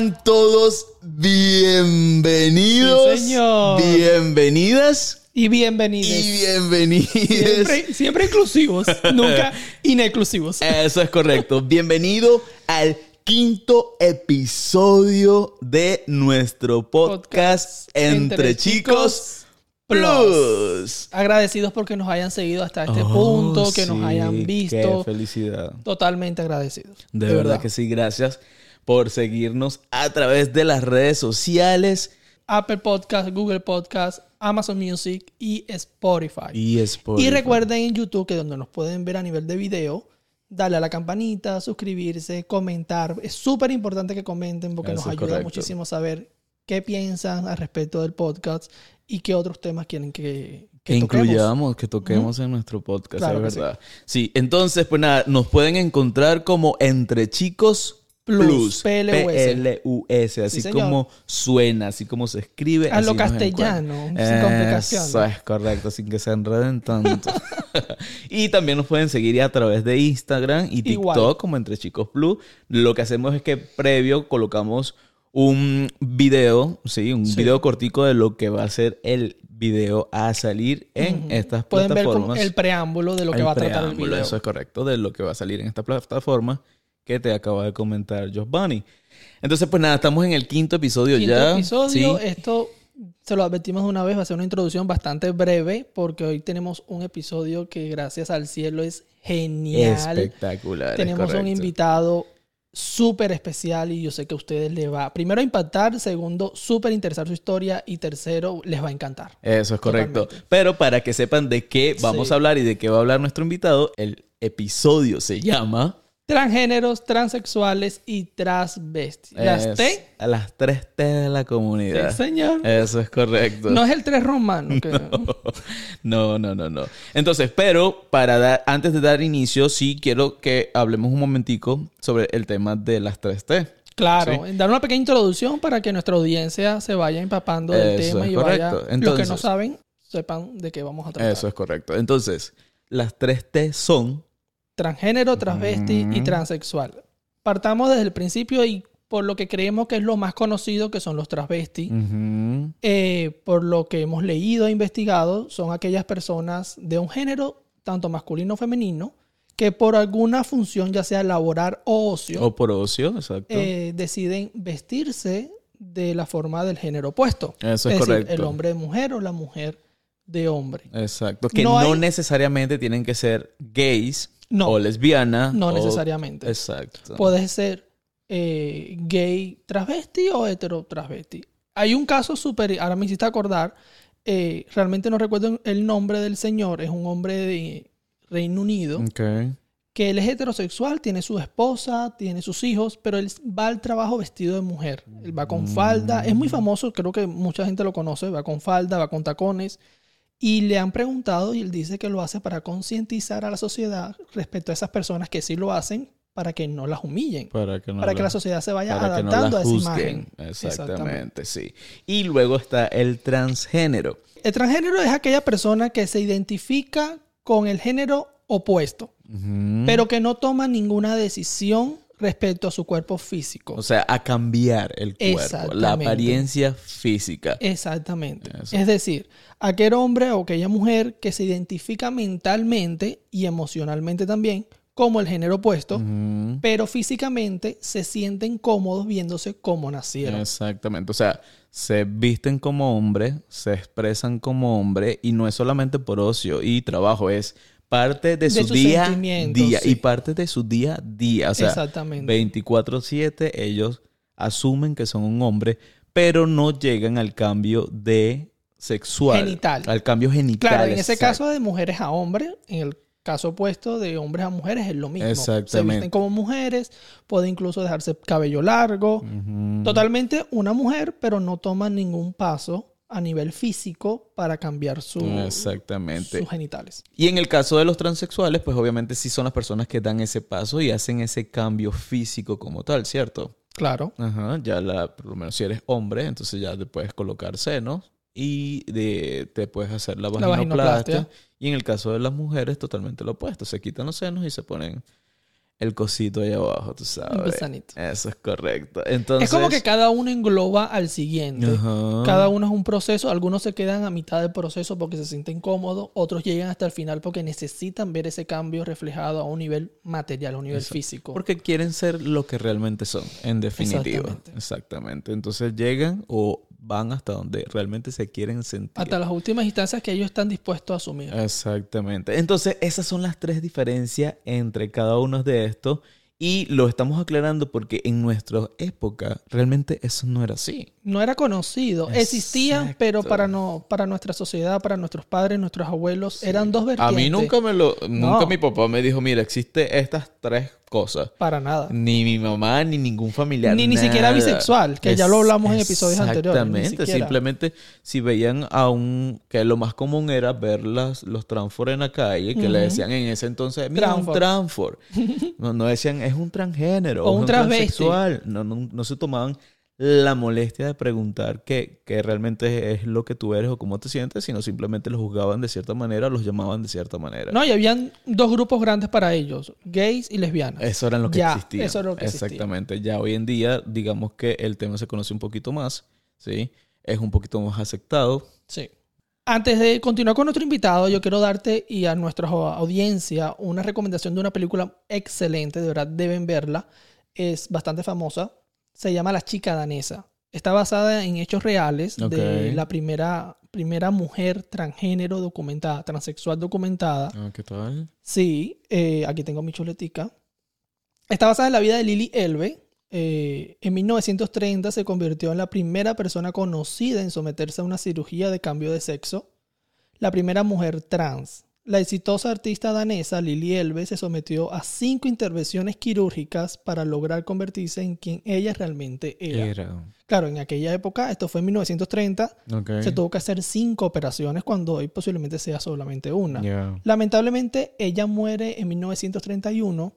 Sean todos bienvenidos. Sí, señor. Bienvenidas Y bienvenidos. y bienvenidos. Siempre, siempre inclusivos, nunca inexclusivos. Eso es correcto. Bienvenido al quinto episodio de nuestro podcast, Podcast Entre, Entre Chicos Plus. Plus. Agradecidos porque nos hayan seguido hasta este Oh, punto, que sí, nos hayan Qué visto. felicidad. Totalmente agradecidos. De, verdad. que sí, gracias por seguirnos a través de las redes sociales Apple Podcast, Google Podcast, Amazon Music y Spotify. y Spotify. Y recuerden en YouTube que donde nos pueden ver a nivel de video, darle a la campanita, suscribirse, comentar. Es súper importante que comenten porque Eso nos ayuda correcto. muchísimo a saber qué piensan al respecto del podcast y qué otros temas quieren que, que que toquemos. incluyamos, que toquemos en nuestro podcast, Claro es verdad. Sí. entonces, pues nada, nos pueden encontrar como Entre Chicos Plus. Plus, así Sí, como suena, así como se escribe. A lo castellano, sin complicación. Eso es correcto, sin que se enreden tanto. y también nos pueden seguir a través de Instagram y TikTok Igual. como Entre Chicos Plus. Lo que hacemos es que previo colocamos un video, sí, un Sí. video cortico de lo que va a ser el video a salir en Ujú. estas Pueden ver plataformas. el preámbulo de lo que El va a tratar el video. Eso es correcto, de lo que va a salir en esta plataforma que te acaba de comentar Josh Bunny. Entonces, pues nada, estamos en el quinto episodio Quinto ya. episodio. Sí. Esto se lo advertimos de una vez, va a ser una introducción bastante breve porque hoy tenemos un episodio que gracias al cielo es genial. Espectacular. es Tenemos un invitado súper especial y yo sé que a ustedes les va, primero, a impactar, segundo, súper interesar su historia y tercero, les va a encantar. Eso es correcto. Totalmente. Pero para que sepan de qué vamos Sí. a hablar y de qué va a hablar nuestro invitado, el episodio se llama... Transgéneros, transexuales y transvestis. Las es T. Las tres T de la comunidad. Sí, señor. Eso es correcto. No es el tres romano. Que... No, no, no, no. Entonces, pero para dar, antes de dar inicio, sí quiero que hablemos un momentico sobre el tema de las 3T. Claro, dar una pequeña introducción para que nuestra audiencia se vaya empapando del Eso tema y vaya, correcto. los que no Entonces- saben sepan de qué vamos a tratar. Eso es correcto. Entonces, las 3T son... Transgénero, transvesti y transexual. Partamos desde el principio y por lo que creemos que es lo más conocido, que son los transvestis. Eh, por lo que hemos leído e investigado, son aquellas personas de un género, tanto masculino o femenino, que por alguna función, ya sea laboral o ocio, O por ocio, exacto. eh, deciden vestirse de la forma del género opuesto. Eso es decir, correcto. el hombre de mujer o la mujer de hombre. Exacto. Que no no, hay- necesariamente tienen que ser gays No, o lesbianas. no o- necesariamente. Exacto. Puedes ser eh, gay transvesti o hetero transvesti. Hay un caso súper, ahora me hiciste acordar, eh, realmente no recuerdo el nombre del señor, es un hombre de Reino Unido, Ok. que él es heterosexual, tiene su esposa, tiene sus hijos, pero él va al trabajo vestido de mujer. Él va con falda, es muy famoso, creo que mucha gente lo conoce, va con falda, va con tacones. Y le han preguntado y él dice que lo hace para concientizar a la sociedad respecto a esas personas que sí lo hacen para que no las humillen, Para que no para que la- la sociedad se vaya no adaptando la a esa imagen. Exactamente, sí. Y luego está el transgénero. El transgénero es aquella persona que se identifica con el género opuesto, pero que no toma ninguna decisión respecto a su cuerpo físico. O sea, a cambiar el cuerpo, la apariencia física. Exactamente. Eso. Es decir, aquel hombre o aquella mujer que se identifica mentalmente y emocionalmente también como el género opuesto, pero físicamente se sienten cómodos viéndose como nacieron. Exactamente. O sea, se visten como hombre, se expresan como hombre y no es solamente por ocio y trabajo, es parte de, su día día sí. y parte de su día a día. O sea, Exactamente. 24/7 ellos asumen que son un hombre, pero no llegan al cambio de sexual. Genital. Al cambio genital. Claro, en ese exacto. caso de mujeres a hombres, en el caso opuesto de hombres a mujeres es lo mismo. Se Exactamente. visten como mujeres, puede incluso dejarse cabello largo. Totalmente una mujer, pero no toma ningún paso a nivel físico para cambiar su, Exactamente. sus genitales. Y en el caso de los transexuales, pues obviamente sí son las personas que dan ese paso y hacen ese cambio físico como tal, ¿cierto? Claro. Ajá, ya la, por lo menos si eres hombre, entonces ya te puedes colocar senos y de, te puedes hacer la La vaginoplastia. vaginoplastia. Y en el caso de las mujeres, totalmente lo opuesto. Se quitan los senos y se ponen el cosito ahí abajo, tú sabes. Gusanito. Eso es correcto. Entonces, Es como que cada uno engloba al siguiente. Cada uno es un proceso. Algunos se quedan a mitad del proceso porque se sienten cómodos. Otros llegan hasta el final porque necesitan ver ese cambio reflejado a un nivel material, a un nivel físico. Porque quieren ser lo que realmente son, en definitiva. Exactamente. Exactamente. Entonces llegan o van hasta donde realmente se quieren sentir. Hasta las últimas instancias que ellos están dispuestos a asumir. Exactamente. Entonces, esas son las tres diferencias entre cada uno de estos. Y lo estamos aclarando porque en nuestra época realmente eso no era así. No era conocido. Existían, Exacto. pero para no, para nuestra sociedad, para nuestros padres, nuestros abuelos, eran dos A vertientes. mí nunca me lo, nunca No. mi papá me dijo, mira, existe estas tres cosas. Para nada. Ni mi mamá, ni ningún familiar. Ni- ni siquiera bisexual, que ya lo hablamos en episodios anteriores, Exactamente. Simplemente si veían a un... Que lo más común era ver las, los transfor en la calle, que le decían en ese entonces, mira, un Transfor. transfor. No, no decían, es un transgénero. O es un transvesti. transexual. No, no, no se tomaban la molestia de preguntar qué, qué realmente es lo que tú eres o cómo te sientes, sino simplemente los juzgaban de cierta manera, los llamaban de cierta manera. No, y habían dos grupos grandes para ellos, gays y lesbianas. Eso era lo que Ya, existía. eso era lo que existía. Exactamente. Ya hoy en día, digamos que el tema se conoce un poquito más, ¿sí? Es un poquito más aceptado. Sí. Antes de continuar con nuestro invitado, yo quiero darte y a nuestra audiencia una recomendación de una película excelente, de verdad deben verla. Es bastante famosa. Se llama La chica danesa. Está basada en hechos reales de la primera, primera mujer transgénero documentada, transexual documentada. Ah, ¿Qué tal? Sí, eh, aquí tengo mi chuletica. Está basada en la vida de Lily Elbe. Eh, en 1930 se convirtió en la primera persona conocida en someterse a una cirugía de cambio de sexo. La primera mujer trans. La exitosa artista danesa Lily Elbe se sometió a cinco intervenciones quirúrgicas para lograr convertirse en quien ella realmente era. Era. Claro, en aquella época, esto fue en 1930, Ok. se tuvo que hacer cinco operaciones cuando hoy posiblemente sea solamente una. Lamentablemente, ella muere en 1931,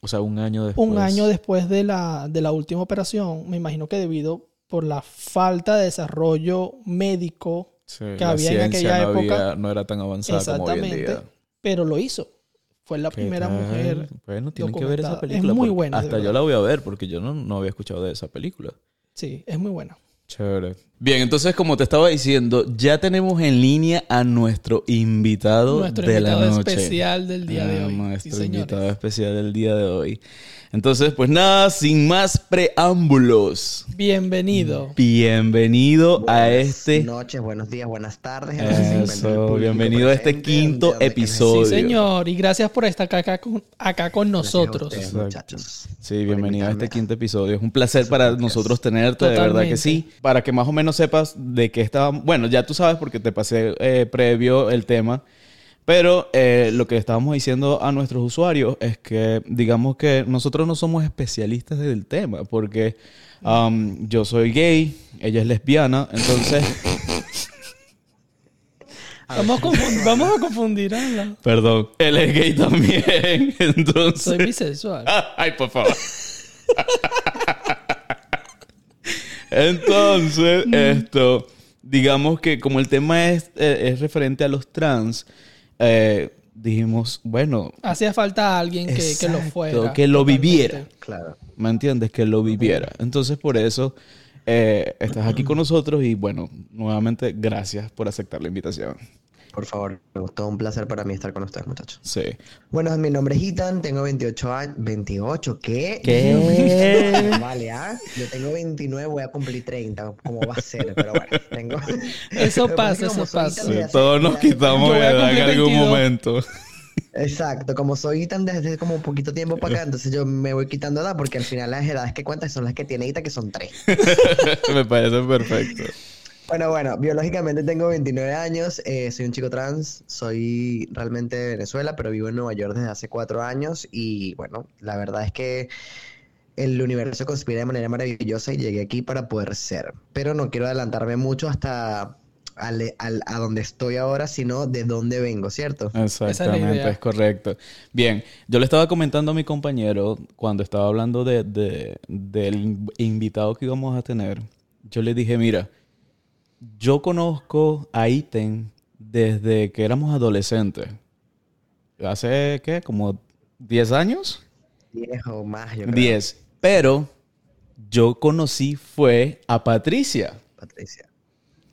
O sea, un año después. un año después de la, de la última operación. Me imagino que debido por la falta de desarrollo médico, Sí, que había en aquella no época. había- no era tan avanzada como hoy en exactamente, día. pero lo hizo. Fue la ¿Qué primera tal? mujer. Bueno, tienen que ver esa documentada. Es película. muy buena, Hasta yo la voy a ver porque yo no, no había escuchado de esa película. Sí, es muy buena. Chévere. Bien, entonces como te estaba diciendo, ya tenemos en línea a nuestro invitado Nuestro de invitado la noche. especial del día de Ah, hoy. Nuestro Sí, señores. invitado especial del día de hoy. Entonces, pues nada, sin más preámbulos. Bienvenido. Bienvenido a Buenas este... noches, buenos días, buenas tardes. Eso, bienvenido a este quinto episodio. Sí, señor. Y gracias por estar acá, acá con, acá con nosotros. ustedes, muchachos. Sí, bienvenido a este quinto episodio. Es un placer para nosotros tenerte, de verdad que sí. Para que más o menos sepas de qué estaba... Bueno, ya tú sabes porque te pasé eh, previo el tema. Pero eh, lo que estábamos diciendo a nuestros usuarios es que, digamos que nosotros no somos especialistas del tema, porque um, yo soy gay, ella es lesbiana, entonces, Vamos a, vamos a confundir a la... perdón, él es gay también, entonces... Soy bisexual. Ay, por favor. Entonces, esto, digamos que como el tema es, eh, es referente a los trans, eh, dijimos, bueno, Hacía falta alguien que, que lo fuera. que lo totalmente. viviera. Claro. ¿me entiendes? Que lo viviera. Entonces, por eso eh, estás aquí con nosotros y bueno, nuevamente, gracias por aceptar la invitación. Por favor, me gustó un placer para mí estar con ustedes, muchachos. Sí. Bueno, mi nombre es Ethan, tengo 28 años. ¿28? ¿Qué? ¿Qué? Vale, ¿ah? Yo tengo 29, voy a cumplir 30. ¿Cómo va a ser? Pero bueno, tengo. Eso pasa, eso pasa. Hace- Todos nos hace- quitamos a edad en algún 22. momento. Exacto, como soy Ethan desde como un poquito tiempo para acá, entonces yo me voy quitando edad porque al final las edades que cuentan son las que tiene Ethan, que son 3. Me parece perfecto. Bueno, bueno, biológicamente tengo 29 años, eh, soy un chico trans, soy realmente de Venezuela, pero vivo en Nueva York desde hace cuatro años y bueno, la verdad es que el universo conspira de manera maravillosa y llegué aquí para poder ser, pero no quiero adelantarme mucho hasta al- al- a donde estoy ahora, sino de dónde vengo, ¿cierto? Exactamente, es, correcto. Bien, yo le estaba comentando a mi compañero cuando estaba hablando de, de- del in- invitado que íbamos a tener. Yo le dije, mira, yo conozco a Iten desde que éramos adolescentes. ¿Hace qué? ¿Como 10 años? 10 o más, yo creo. 10. Pero yo conocí fue a Patricia. Patricia.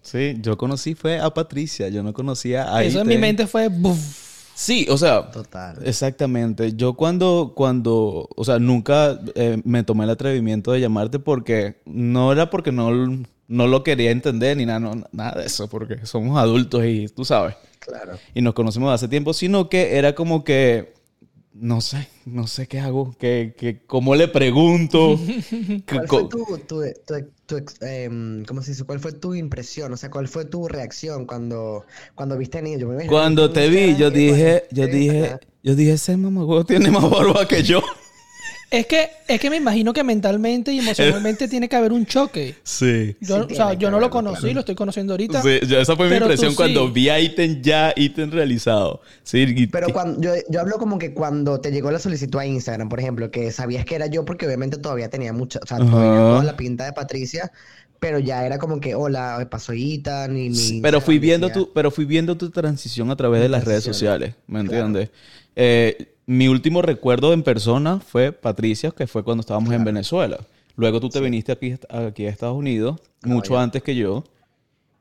Sí, yo conocí fue a Patricia. Yo no conocía a Eso en mi mente fue... buf. Sí, o sea, Total. exactamente. Yo cuando, cuando, o sea, nunca eh, me tomé el atrevimiento de llamarte porque no era porque no, no lo quería entender ni nada, no, nada de eso, porque somos adultos y tú sabes, Claro. y nos conocemos hace tiempo, sino que era como que, no sé, no sé qué hago, que, que cómo le pregunto. ¿Cuál fue tu, tu, tu- em, ¿cómo se dice? ¿Cuál fue tu impresión? O sea, ¿cuál fue tu reacción cuando, cuando viste a niño? Cuando te vi, yo dije, yo dije, yo dije, ese mamagüevo tiene más barba que yo. Es que, es que me imagino que mentalmente y emocionalmente tiene que haber un choque. Sí. Yo, Sí o sea, yo no lo conocí, claro. lo estoy conociendo ahorita. Sí, yo- esa fue mi impresión cuando sí. vi a Iten ya, Iten realizado. Sí, y- Pero cuando, yo, yo hablo como que cuando te llegó la solicitud a Instagram, por ejemplo, que sabías que era yo porque obviamente todavía tenía mucha, o sea, todavía toda la pinta de Patricia, pero ya era como que, hola, pasó Ethan y mi pero fui viendo tu, pero fui viendo tu transición a través de las redes sociales, ¿me Claro. entiendes? Eh, mi último recuerdo en persona fue Patricia, que fue cuando estábamos en Venezuela. Luego tú te viniste aquí, aquí a Estados Unidos, mucho ya. antes que yo.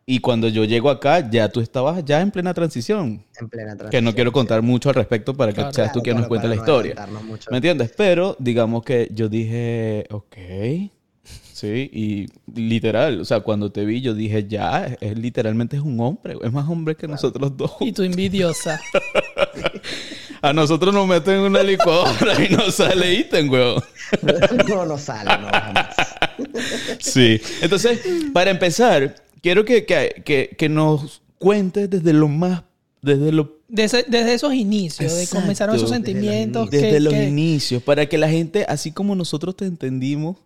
Y cuando yo llego acá, ya tú estabas ya en plena transición. en plena Que no transición, quiero sí. contar mucho al respecto para que Claro. seas tú Claro, quien nos cuente la no historia. mucho. ¿Me entiendes? Pero digamos que yo dije, ok. Sí, y literal, o sea, cuando te vi, yo dije, ya, es, es literalmente es un hombre, es más hombre que nosotros dos. Y tu envidiosa. A nosotros nos meten en una licuadora y nos sale ítem, weón. no, no sale, no, jamás. Sí. Entonces, para empezar, quiero que, que, que, que nos cuentes desde lo más, desde lo Desde, desde esos inicios, de Exacto. comenzaron esos Desde los sentimientos. inicios. Desde que- los que- inicios, para que la gente, así como nosotros te entendimos,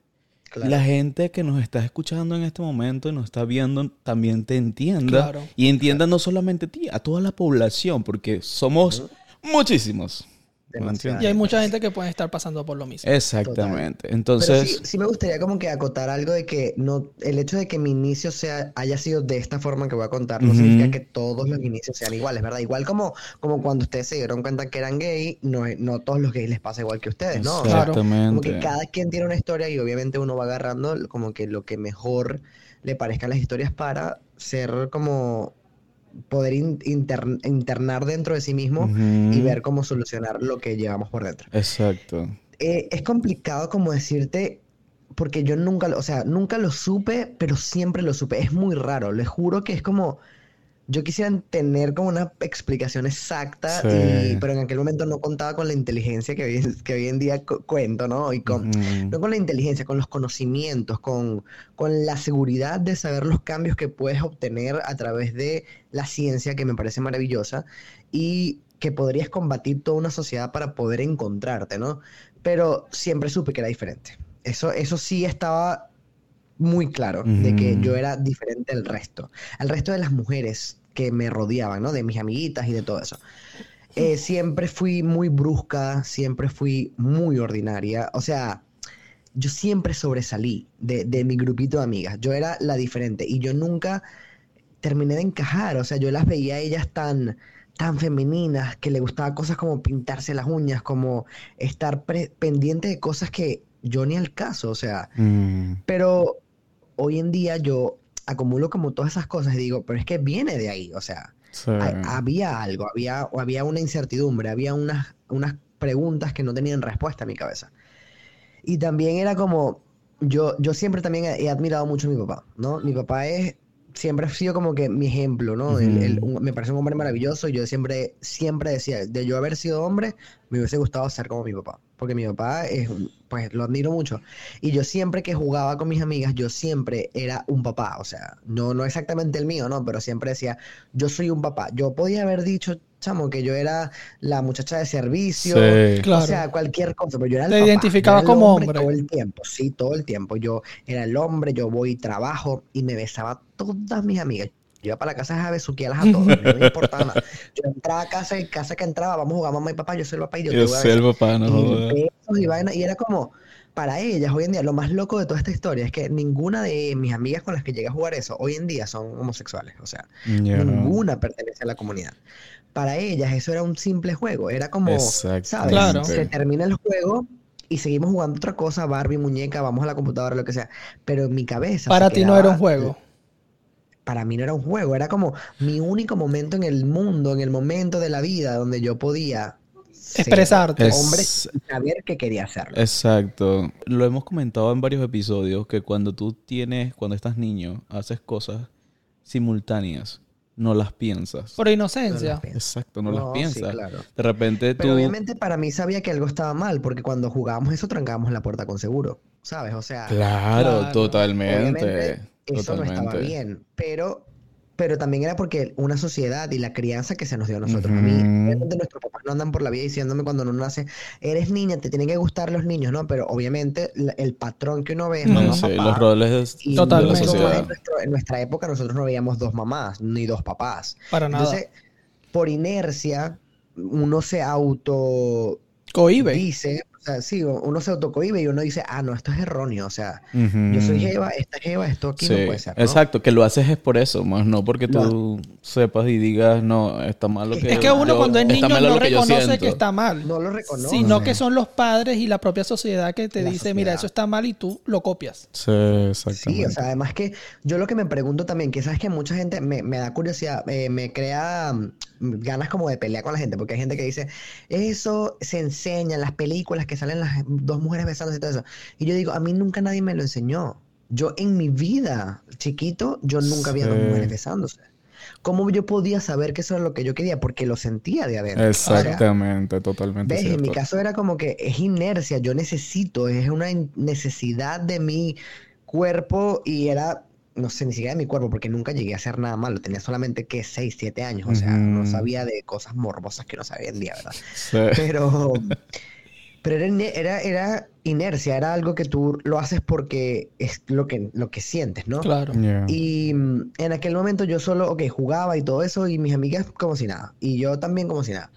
Claro. la gente que nos está escuchando en este momento y nos está viendo también te entienda. Claro. Y entienda no solamente a ti, a toda la población, porque somos muchísimos. ¿Me Demasiado. Y hay mucha gente que puede estar pasando por lo mismo. Exactamente. Entonces, sí, sí me gustaría como que acotar algo de que no, el hecho de que mi inicio sea, haya sido de esta forma que voy a contar, no significa que todos los inicios sean iguales, ¿verdad? Igual como, como cuando ustedes se dieron cuenta que eran gay, no, no todos los gays les pasa igual que ustedes, ¿no? O sea, Claro. como exactamente. que cada quien tiene una historia y obviamente uno va agarrando como que lo que mejor le parezcan las historias para ser como poder in- inter- internar dentro de sí mismo y ver cómo solucionar lo que llevamos por dentro Exacto. eh, es complicado como decirte, porque yo nunca, o sea, nunca lo supe, pero siempre lo supe. Es muy raro, les juro que es como, yo quisiera tener como una explicación exacta, Sí. y- pero en aquel momento no contaba con la inteligencia que hoy, que hoy en día cu- cuento, ¿no? Y con, Ujú. no con la inteligencia, con los conocimientos, con, con la seguridad de saber los cambios que puedes obtener a través de la ciencia, que me parece maravillosa, y que podrías combatir toda una sociedad para poder encontrarte, ¿no? Pero siempre supe que era diferente. Eso, eso sí estaba muy claro, de que yo era diferente al resto, al resto de las mujeres que me rodeaban, ¿no? De mis amiguitas y de todo eso. Eh, siempre fui muy brusca, siempre fui muy ordinaria. O sea, yo siempre sobresalí de, de mi grupito de amigas. Yo era la diferente y yo nunca terminé de encajar. O sea, yo las veía a ellas tan, tan femeninas, que le gustaba cosas como pintarse las uñas, como estar pendiente de cosas que yo ni al caso. O sea, Mm. pero hoy en día yo acumulo como todas esas cosas y digo, pero es que viene de ahí. O sea, Sí. ha- había algo, había, o había una incertidumbre, había unas, unas preguntas que no tenían respuesta en mi cabeza. Y también era como, yo, yo siempre también he, admirado mucho a mi papá, ¿no? Mi papá es, siempre ha sido como que mi ejemplo, ¿no? Un- me parece un hombre maravilloso y yo siempre, siempre decía, de yo haber sido hombre, me hubiese gustado ser como mi papá. Porque mi papá es, pues lo admiro mucho. Y yo siempre que jugaba con mis amigas, yo siempre era un papá. O sea, no, no exactamente el mío, ¿no? Pero siempre decía, yo soy un papá. Yo podía haber dicho, chamo, que yo era la muchacha de servicio. Sí. Claro. O sea, cualquier cosa, pero yo era el Te papá, identificabas era el como hombre. Todo el tiempo, sí, todo el tiempo. Yo era el hombre, yo voy y trabajo y me besaba a todas mis amigas. Yo iba para la casa a besuquearlas a todas, no me importaba nada. Yo entraba a casa y casa que entraba, vamos a jugar mamá y papá, yo soy el papá y yo, te Yo voy a soy el papá, no Y jodas. y vaina, y era como, para ellas hoy en día, lo más loco de toda esta historia es que ninguna de mis amigas con las que llegué a jugar eso, hoy en día son homosexuales. O sea, ninguna pertenece a la comunidad. Para ellas eso era un simple juego, era como. ¿sabes? Claro. Se termina el juego y seguimos jugando otra cosa, Barbie, muñeca, vamos a la computadora, lo que sea. Pero en mi cabeza. Para ti no era un juego. Para mí no era un juego, era como mi único momento en el mundo, en el momento de la vida donde yo podía ser Expresarte. Es- hombre saber que quería hacerlo. Exacto. Lo hemos comentado en varios episodios que cuando tú tienes, cuando estás niño, haces cosas simultáneas, no las piensas. Por No inocencia. Exacto, no, las sí, piensas. claro. De repente tú... Pero obviamente para mí sabía que algo estaba mal, porque cuando jugábamos eso trancábamos la puerta con seguro, ¿sabes? O sea, Claro, Claro. totalmente. obviamente eso no estaba bien, pero, pero también era porque una sociedad y la crianza que se nos dio a nosotros. A mí, obviamente nuestros papás no andan por la vida diciéndome cuando uno nace, eres niña, te tienen que gustar los niños, ¿no? Pero obviamente la- el patrón que uno ve es mamá, Sí, papá. los roles Y de Totalmente. la nosotros sociedad. En, nuestro- en nuestra época nosotros no veíamos dos mamás ni dos papás. Para nada. Entonces, por inercia, uno se auto Cohibe. dice, sea, sí, uno se autocohibe y uno dice, ah, no, esto es erróneo, o sea, Ujú. yo soy Jeva, esta es Jeva, esto aquí no Sí, puede ser, ¿no? exacto, que lo haces es por eso, más no porque tú sepas y digas, no, está mal lo que Es que uno yo- cuando es niño no reconoce que siento". está mal. No lo reconoce. Sino que son los padres y la propia sociedad que te La dice, mira, sociedad. eso está mal y tú lo copias. Sí, exactamente. Sí, o sea, además que yo lo que me pregunto también, que sabes que mucha gente me, me da curiosidad, eh, me crea mm, ganas como de pelear con la gente, porque hay gente que dice, eso se enseña en las películas que salen las dos mujeres besándose y todo eso. Y yo digo, a mí nunca nadie me lo enseñó. Yo en mi vida, chiquito, yo nunca vi a dos Sí. mujeres besándose. ¿Cómo yo podía saber que eso era lo que yo quería? Porque lo sentía de adentro. O sea, Exactamente, totalmente ¿Ves? En mi caso era como que es inercia, yo necesito, es una necesidad de mi cuerpo y era, no sé, ni siquiera de mi cuerpo, porque nunca llegué a hacer nada malo, tenía solamente que 6, 7 años, o sea, no Ujú. sabía de cosas morbosas que no sabía en día, ¿verdad? Sí. Pero, pero era, era, era inercia, era algo que tú lo haces porque es lo que, lo que sientes, ¿no? Claro. Yeah. Y mm, en aquel momento yo solo, ok, jugaba y todo eso, y mis amigas como si nada, y yo también como si nada.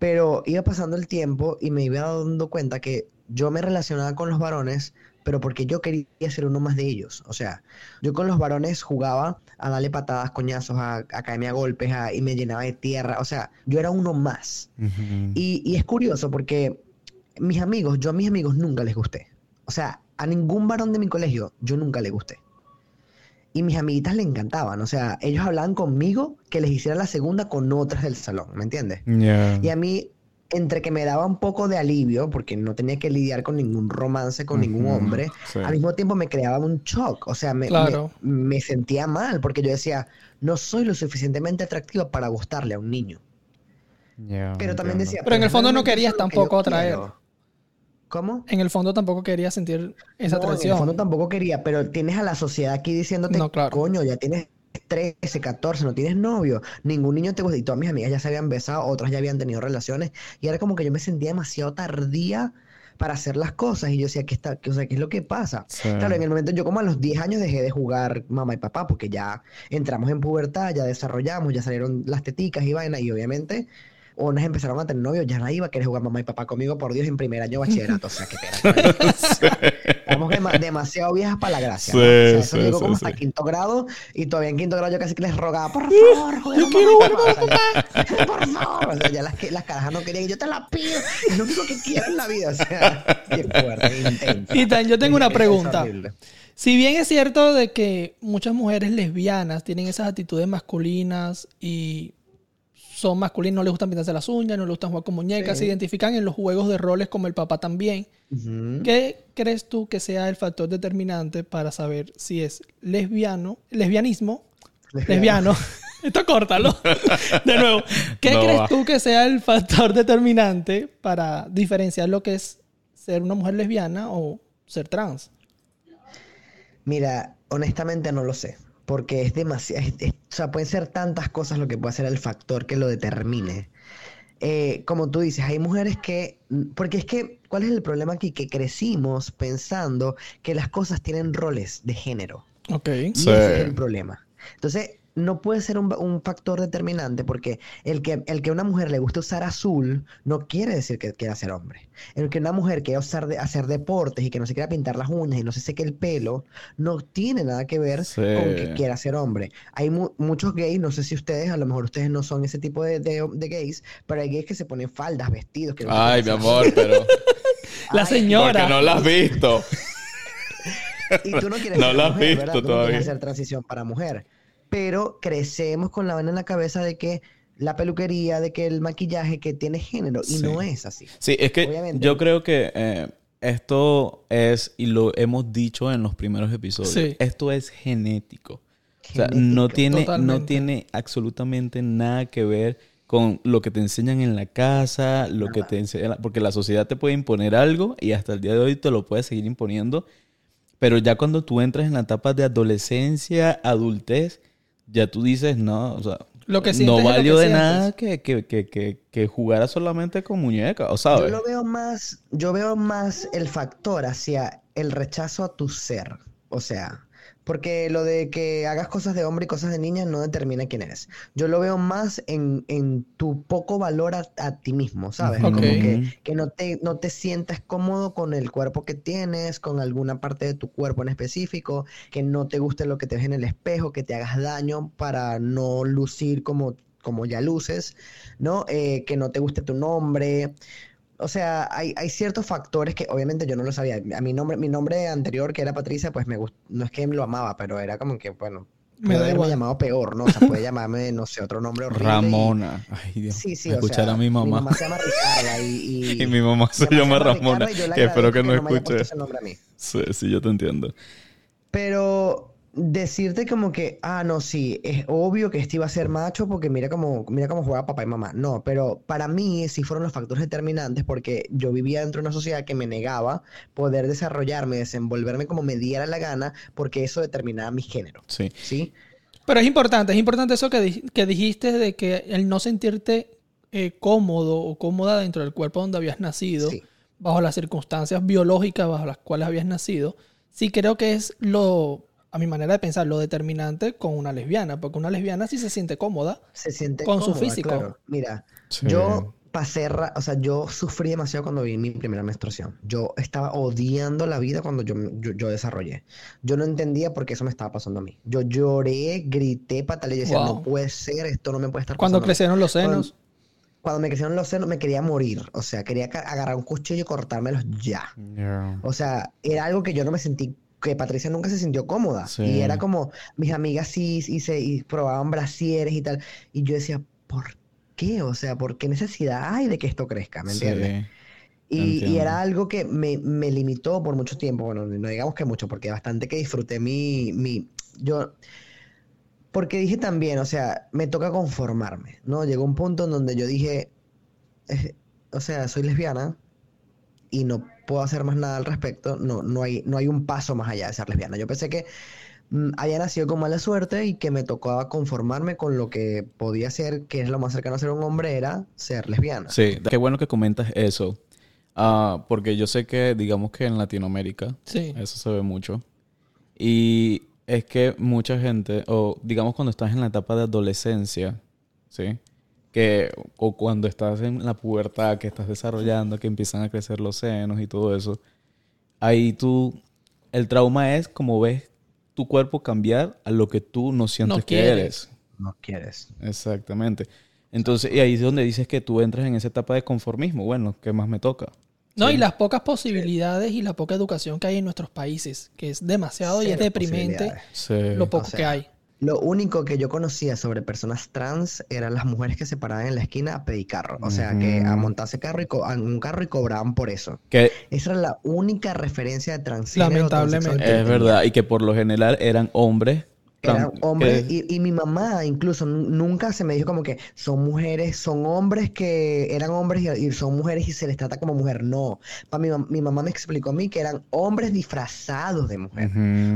Pero iba pasando el tiempo y me iba dando cuenta que yo me relacionaba con los varones, pero porque yo quería ser uno más de ellos. O sea, yo con los varones jugaba a darle patadas, coñazos, a, a caerme a golpes, a- y me llenaba de tierra. O sea, yo era uno más. Y, y es curioso porque mis amigos, yo a mis amigos nunca les gusté. O sea, a ningún varón de mi colegio yo nunca le gusté. Y mis amiguitas le encantaban. O sea, ellos hablaban conmigo que les hiciera la segunda con otras del salón, ¿me entiendes? Yeah. Y a mí, entre que me daba un poco de alivio, porque no tenía que lidiar con ningún romance con ningún hombre, sí. al mismo tiempo me creaba un shock. O sea, me, Claro. me, me sentía mal, porque yo decía, no soy lo suficientemente atractiva para gustarle a un niño. Yeah, Pero también entiendo. decía, Pero en el fondo no querías que tampoco atraer. quiero. ¿Cómo? En el fondo tampoco quería sentir esa No, en el fondo tampoco quería, pero tienes a la sociedad aquí diciéndote, No, claro. coño, ya tienes 13, 14, no tienes novio, ningún niño te gusta. Y todas mis amigas ya se habían besado, otras ya habían tenido relaciones. Y era como que yo me sentía demasiado tardía para hacer las cosas. Y yo decía, ¿qué, está, qué, o sea, ¿qué es lo que pasa? Sí. Claro, en el momento, yo como a los 10 años dejé de jugar mamá y papá, porque ya entramos en pubertad, ya desarrollamos, ya salieron las teticas y vainas, y obviamente unas empezaron a tener novio, ya no iba a querer jugar mamá y papá conmigo, por Dios, en primer año bachillerato, o sea, que Estamos dema- demasiado viejas para la gracia. ¿no? Sí, O sea, eso sí, llegó sí, como hasta quinto grado y todavía en quinto grado yo casi que les rogaba, por favor, juguemos yo quiero mamá y papá". O sea, ya- por favor. O sea, ya las, las carajas no querían, y yo te la pido, es lo único que quiero en la vida. O sea, bien fuerte, intenso. Y tan, yo tengo una pregunta. Si bien es cierto de que muchas mujeres lesbianas tienen esas actitudes masculinas y son masculinas, no les gustan pintarse las uñas, no les gustan jugar con muñecas, Sí. se identifican en los juegos de roles como el papá también. ¿Qué crees tú que sea el factor determinante para saber si es lesbiano, lesbianismo, lesbiano? Esto córtalo. De nuevo. ¿Qué No crees va. tú que sea el factor determinante para diferenciar lo que es ser una mujer lesbiana o ser trans? Mira, honestamente no lo sé, porque es demasiado, es- es- o sea, pueden ser tantas cosas lo que puede ser el factor que lo determine. Eh, como tú dices, hay mujeres que, porque es que, ¿cuál es el problema aquí? Que crecimos pensando que las cosas tienen roles de género. Ok. Y Sí. ese es el problema. Entonces, no puede ser un, un factor determinante porque el que, el que a una mujer le guste usar azul no quiere decir que quiera ser hombre. El que una mujer quiera usar de, hacer deportes y que no se quiera pintar las uñas y no se seque el pelo, no tiene nada que ver Sí. con que quiera ser hombre. Hay mu- muchos gays, no sé si ustedes, a lo mejor ustedes no son ese tipo de, de- de gays, pero hay gays que se ponen faldas, vestidos. Que no Ay, mi amor, pero La Ay, señora. Porque no la has visto. Y tú no quieres No ser has mujer, visto ¿verdad? Tú no todavía. quieres hacer transición para mujer. Pero crecemos con la vaina en la cabeza de que la peluquería, de que el maquillaje que tiene género. Y Sí. no es así. Sí, es que Obviamente. yo creo que eh, esto es, y lo hemos dicho en los primeros episodios, Sí. esto es genético. O sea, Genético. no tiene, no tiene absolutamente nada que ver con lo que te enseñan en la casa, lo que te enseñan, porque la sociedad te puede imponer algo y hasta el día de hoy te lo puede seguir imponiendo, pero ya cuando tú entras en la etapa de adolescencia, adultez, ya tú dices, no, o sea, Lo que no valió que de sientes. nada que, que, que, que, que jugara solamente con muñecas, o sabes. Yo lo veo más, yo veo más el factor hacia el rechazo a tu ser. O sea, porque lo de que hagas cosas de hombre y cosas de niña no determina quién eres. Yo lo veo más en, en tu poco valor a, a ti mismo, ¿sabes? Como que, que no te, no te sientas cómodo con el cuerpo que tienes, con alguna parte de tu cuerpo en específico, que no te guste lo que te ves en el espejo, que te hagas daño para no lucir como, como ya luces, ¿no? Eh, que no te guste tu nombre. O sea, hay, hay ciertos factores que obviamente yo no lo sabía. A mi nombre, mi nombre anterior, que era Patricia, pues me gust- no es que lo amaba, pero era como que, bueno, Me puede da haberme igual. llamado peor, ¿no? O sea, puede llamarme, no sé, otro nombre horrible. y- Ramona. Ay, Dios. Sí, sí, o escuchar sea, a mi mamá. se llama Ricarda y... Y, Y mi mamá se mi llama Ramona. y yo le Que espero que agradezco no me haya puesto escuche. ese nombre a mí. Sí, sí, yo te entiendo. Pero decirte como que, ah, no, sí, es obvio que este iba a ser macho porque mira cómo, mira cómo juega papá y mamá. No, pero para mí sí fueron los factores determinantes porque yo vivía dentro de una sociedad que me negaba poder desarrollarme, desenvolverme como me diera la gana porque eso determinaba mi género. Sí. ¿Sí? Pero es importante, es importante eso que, di- que dijiste de que el no sentirte eh, cómodo o cómoda dentro del cuerpo donde habías nacido, Sí. bajo las circunstancias biológicas bajo las cuales habías nacido, sí creo que es lo, a mi manera de pensar, lo determinante con una lesbiana, porque una lesbiana sí se siente cómoda. Se siente Con su físico. claro. Mira, Sí. yo pasé, o sea, yo sufrí demasiado cuando vi mi primera menstruación. Yo estaba odiando la vida cuando yo, yo, yo desarrollé. Yo no entendía por qué eso me estaba pasando a mí. Yo lloré, grité, pataleé, decía, Wow. no puede ser, esto no me puede estar Cuando pasando mí". crecieron los senos, Cuando me crecieron los senos me quería morir, o sea, quería agarrar un cuchillo y cortármelos ya. O sea, era algo que yo no me sentí, que Patricia nunca se sintió cómoda. Sí. Y era como, mis amigas sí, y se y probaban brasieres y tal. Y yo decía, ¿por qué? O sea, ¿por qué necesidad hay de que esto crezca? ¿Me entiendes? Y, era algo que me, me limitó por mucho tiempo. Bueno, no digamos que mucho, porque bastante que disfruté mi, mi, yo, porque dije también, o sea, me toca conformarme, ¿no? Llegó un punto en donde yo dije, eh, o sea, soy lesbiana y no puedo hacer más nada al respecto. No, no hay, no hay un paso más allá de ser lesbiana. Yo pensé que mm, había nacido con mala suerte y que me tocaba conformarme con lo que podía ser, que es lo más cercano a ser un hombre, era ser lesbiana. Sí, qué bueno que comentas eso. Ah, porque yo sé que, digamos que en Latinoamérica, sí. eso se ve mucho. Y es que mucha gente, o digamos cuando estás en la etapa de adolescencia, ¿sí? Que, o cuando estás en la pubertad, que estás desarrollando, que empiezan a crecer los senos y todo eso, ahí tú, el trauma es como ves tu cuerpo cambiar a lo que tú no sientes que quieres. eres. No quieres. Exactamente. Entonces, y ahí es donde dices que tú entras en esa etapa de conformismo. Bueno, ¿qué más me toca? No, Sí. y las pocas posibilidades y la poca educación que hay en nuestros países, que es demasiado y es deprimente. Sí. lo poco O sea, que hay. Lo único que yo conocía sobre personas trans eran las mujeres que se paraban en la esquina a pedir carro. O sea, que a montarse carro y co- a un carro y cobraban por eso. Esa era la única referencia de transgénero. Lamentablemente. es verdad. Y que por lo general eran hombres. Eran hombres que- y, y mi mamá incluso nu- nunca se me dijo como que son mujeres, son hombres que eran hombres y, y son mujeres y se les trata como mujer. No, Pa' mi, mi mamá me explicó a mí que eran hombres disfrazados de mujer.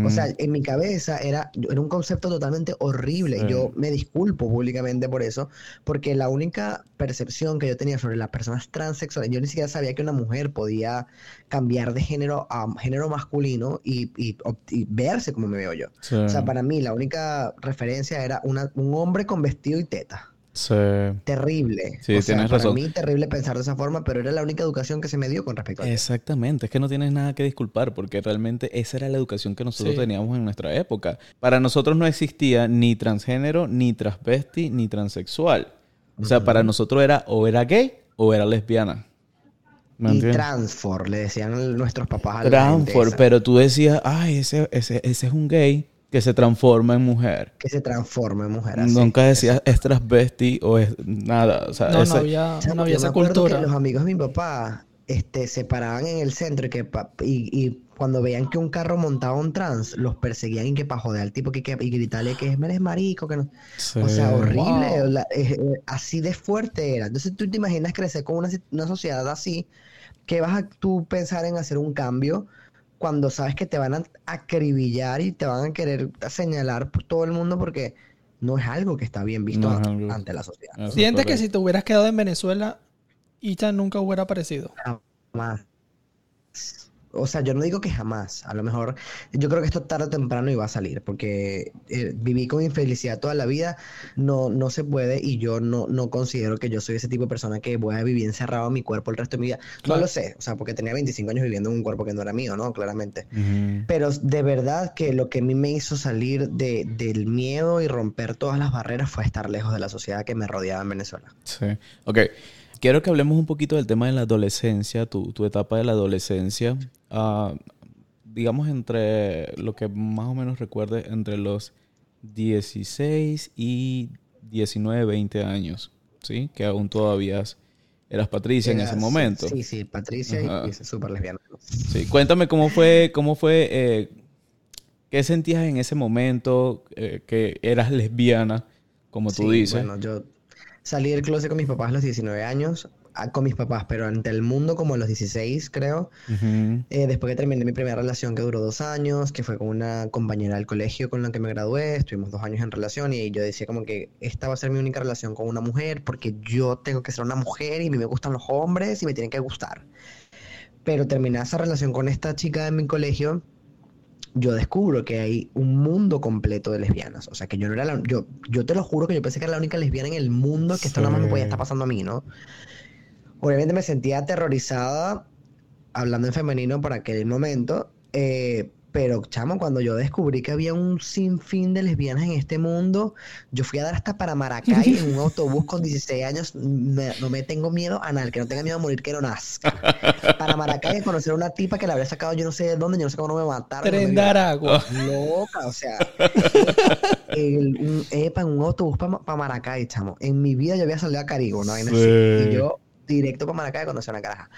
O sea, en mi cabeza era, era un concepto totalmente horrible. Sí. Yo me disculpo públicamente por eso, porque la única percepción que yo tenía sobre las personas transexuales, yo ni siquiera sabía que una mujer podía cambiar de género a género masculino y, y- y verse como me veo yo. Sí. O sea, para mí la única referencia era una- un hombre con vestido y teta. Sí. Terrible. Sí, o sea, tienes para razón. mí terrible pensar de esa forma, pero era la única educación que se me dio con respecto a eso. Exactamente, es que no tienes nada que disculpar porque realmente esa era la educación que nosotros Sí. teníamos en nuestra época. Para nosotros no existía ni transgénero, ni transvesti, ni transexual. O sea, para nosotros era o era gay o era lesbiana. ¿Me Y transfor, le decían nuestros papás a la Transfor, pero tú decías, ay, ese, ese, ese es un gay que se transforma en mujer. que se transforma en mujer. así. Nunca decías es transvesti o es nada. O sea, No, ese- no había, Chamo, no había yo me esa acuerdo cultura. que los amigos de mi papá este, se paraban en el centro y, que pa- y, y cuando veían que un carro montaba un trans, los perseguían y que para joder al tipo que, que- y gritarle que eres marico, que no. Sí. O sea, horrible. Wow. la- eh, eh, así de fuerte era. Entonces tú te imaginas crecer con una, una sociedad así, que vas a tú pensar en hacer un cambio cuando sabes que te van a acribillar y te van a querer señalar por todo el mundo porque no es algo que está bien visto No ante la sociedad. Eso es Sientes que si te hubieras quedado en Venezuela, Ita nunca hubiera aparecido. Jamás. O sea, yo no digo que jamás. A lo mejor, yo creo que esto tarde o temprano iba a salir, porque eh, viví con infelicidad toda la vida, no, no se puede, y yo no, no considero que yo soy ese tipo de persona que voy a vivir encerrado en mi cuerpo el resto de mi vida. No Claro. lo sé, o sea, porque tenía 25 años viviendo en un cuerpo que no era mío, ¿no? Claramente. Pero de verdad que lo que a mí me hizo salir de, del miedo y romper todas las barreras fue estar lejos de la sociedad que me rodeaba en Venezuela. Sí. Ok. Quiero que hablemos un poquito del tema de la adolescencia, tu, tu etapa de la adolescencia. Ah, digamos entre lo que más o menos recuerde, entre los 16 y 19, 20 años. ¿Sí? Que aún todavía eras Patricia en ese momento. Sí, sí, Patricia Ajá. y súper lesbiana. Sí, cuéntame cómo fue, cómo fue, eh, qué sentías en ese momento eh, que eras lesbiana, como tú Sí, dices. Bueno, yo salí del closet con mis papás a los 19 años, con mis papás, pero ante el mundo como a los 16, creo. Eh, después que terminé mi primera relación que duró dos años, que fue con una compañera del colegio con la que me gradué, estuvimos dos años en relación y yo decía como que esta va a ser mi única relación con una mujer porque yo tengo que ser una mujer y a mí me gustan los hombres y me tienen que gustar. Pero terminé esa relación con esta chica de mi colegio, yo descubro que hay un mundo completo de lesbianas. O sea, que yo no era la... Yo, yo te lo juro que yo pensé que era la única lesbiana en el mundo, que esto nada más me podía estar pasando a mí, ¿no? Obviamente me sentía aterrorizada, hablando en femenino por aquel momento, eh, pero chamo, cuando yo descubrí que había un sinfín de lesbianas en este mundo, yo fui a dar hasta para Maracay en un autobús con 16 años, me- no me tengo miedo a nada, que no tenga miedo a morir que no nazca. Para Maracay a conocer a una tipa que la había sacado yo no sé de dónde, yo no sé cómo no me mataron. no Tren violaron. Aragua. Loca, o sea, el- un, epa, en un autobús para Maracay, chamo. En mi vida yo había salido a así. Sí. Y yo directo para Maracay a conocer a una caraja.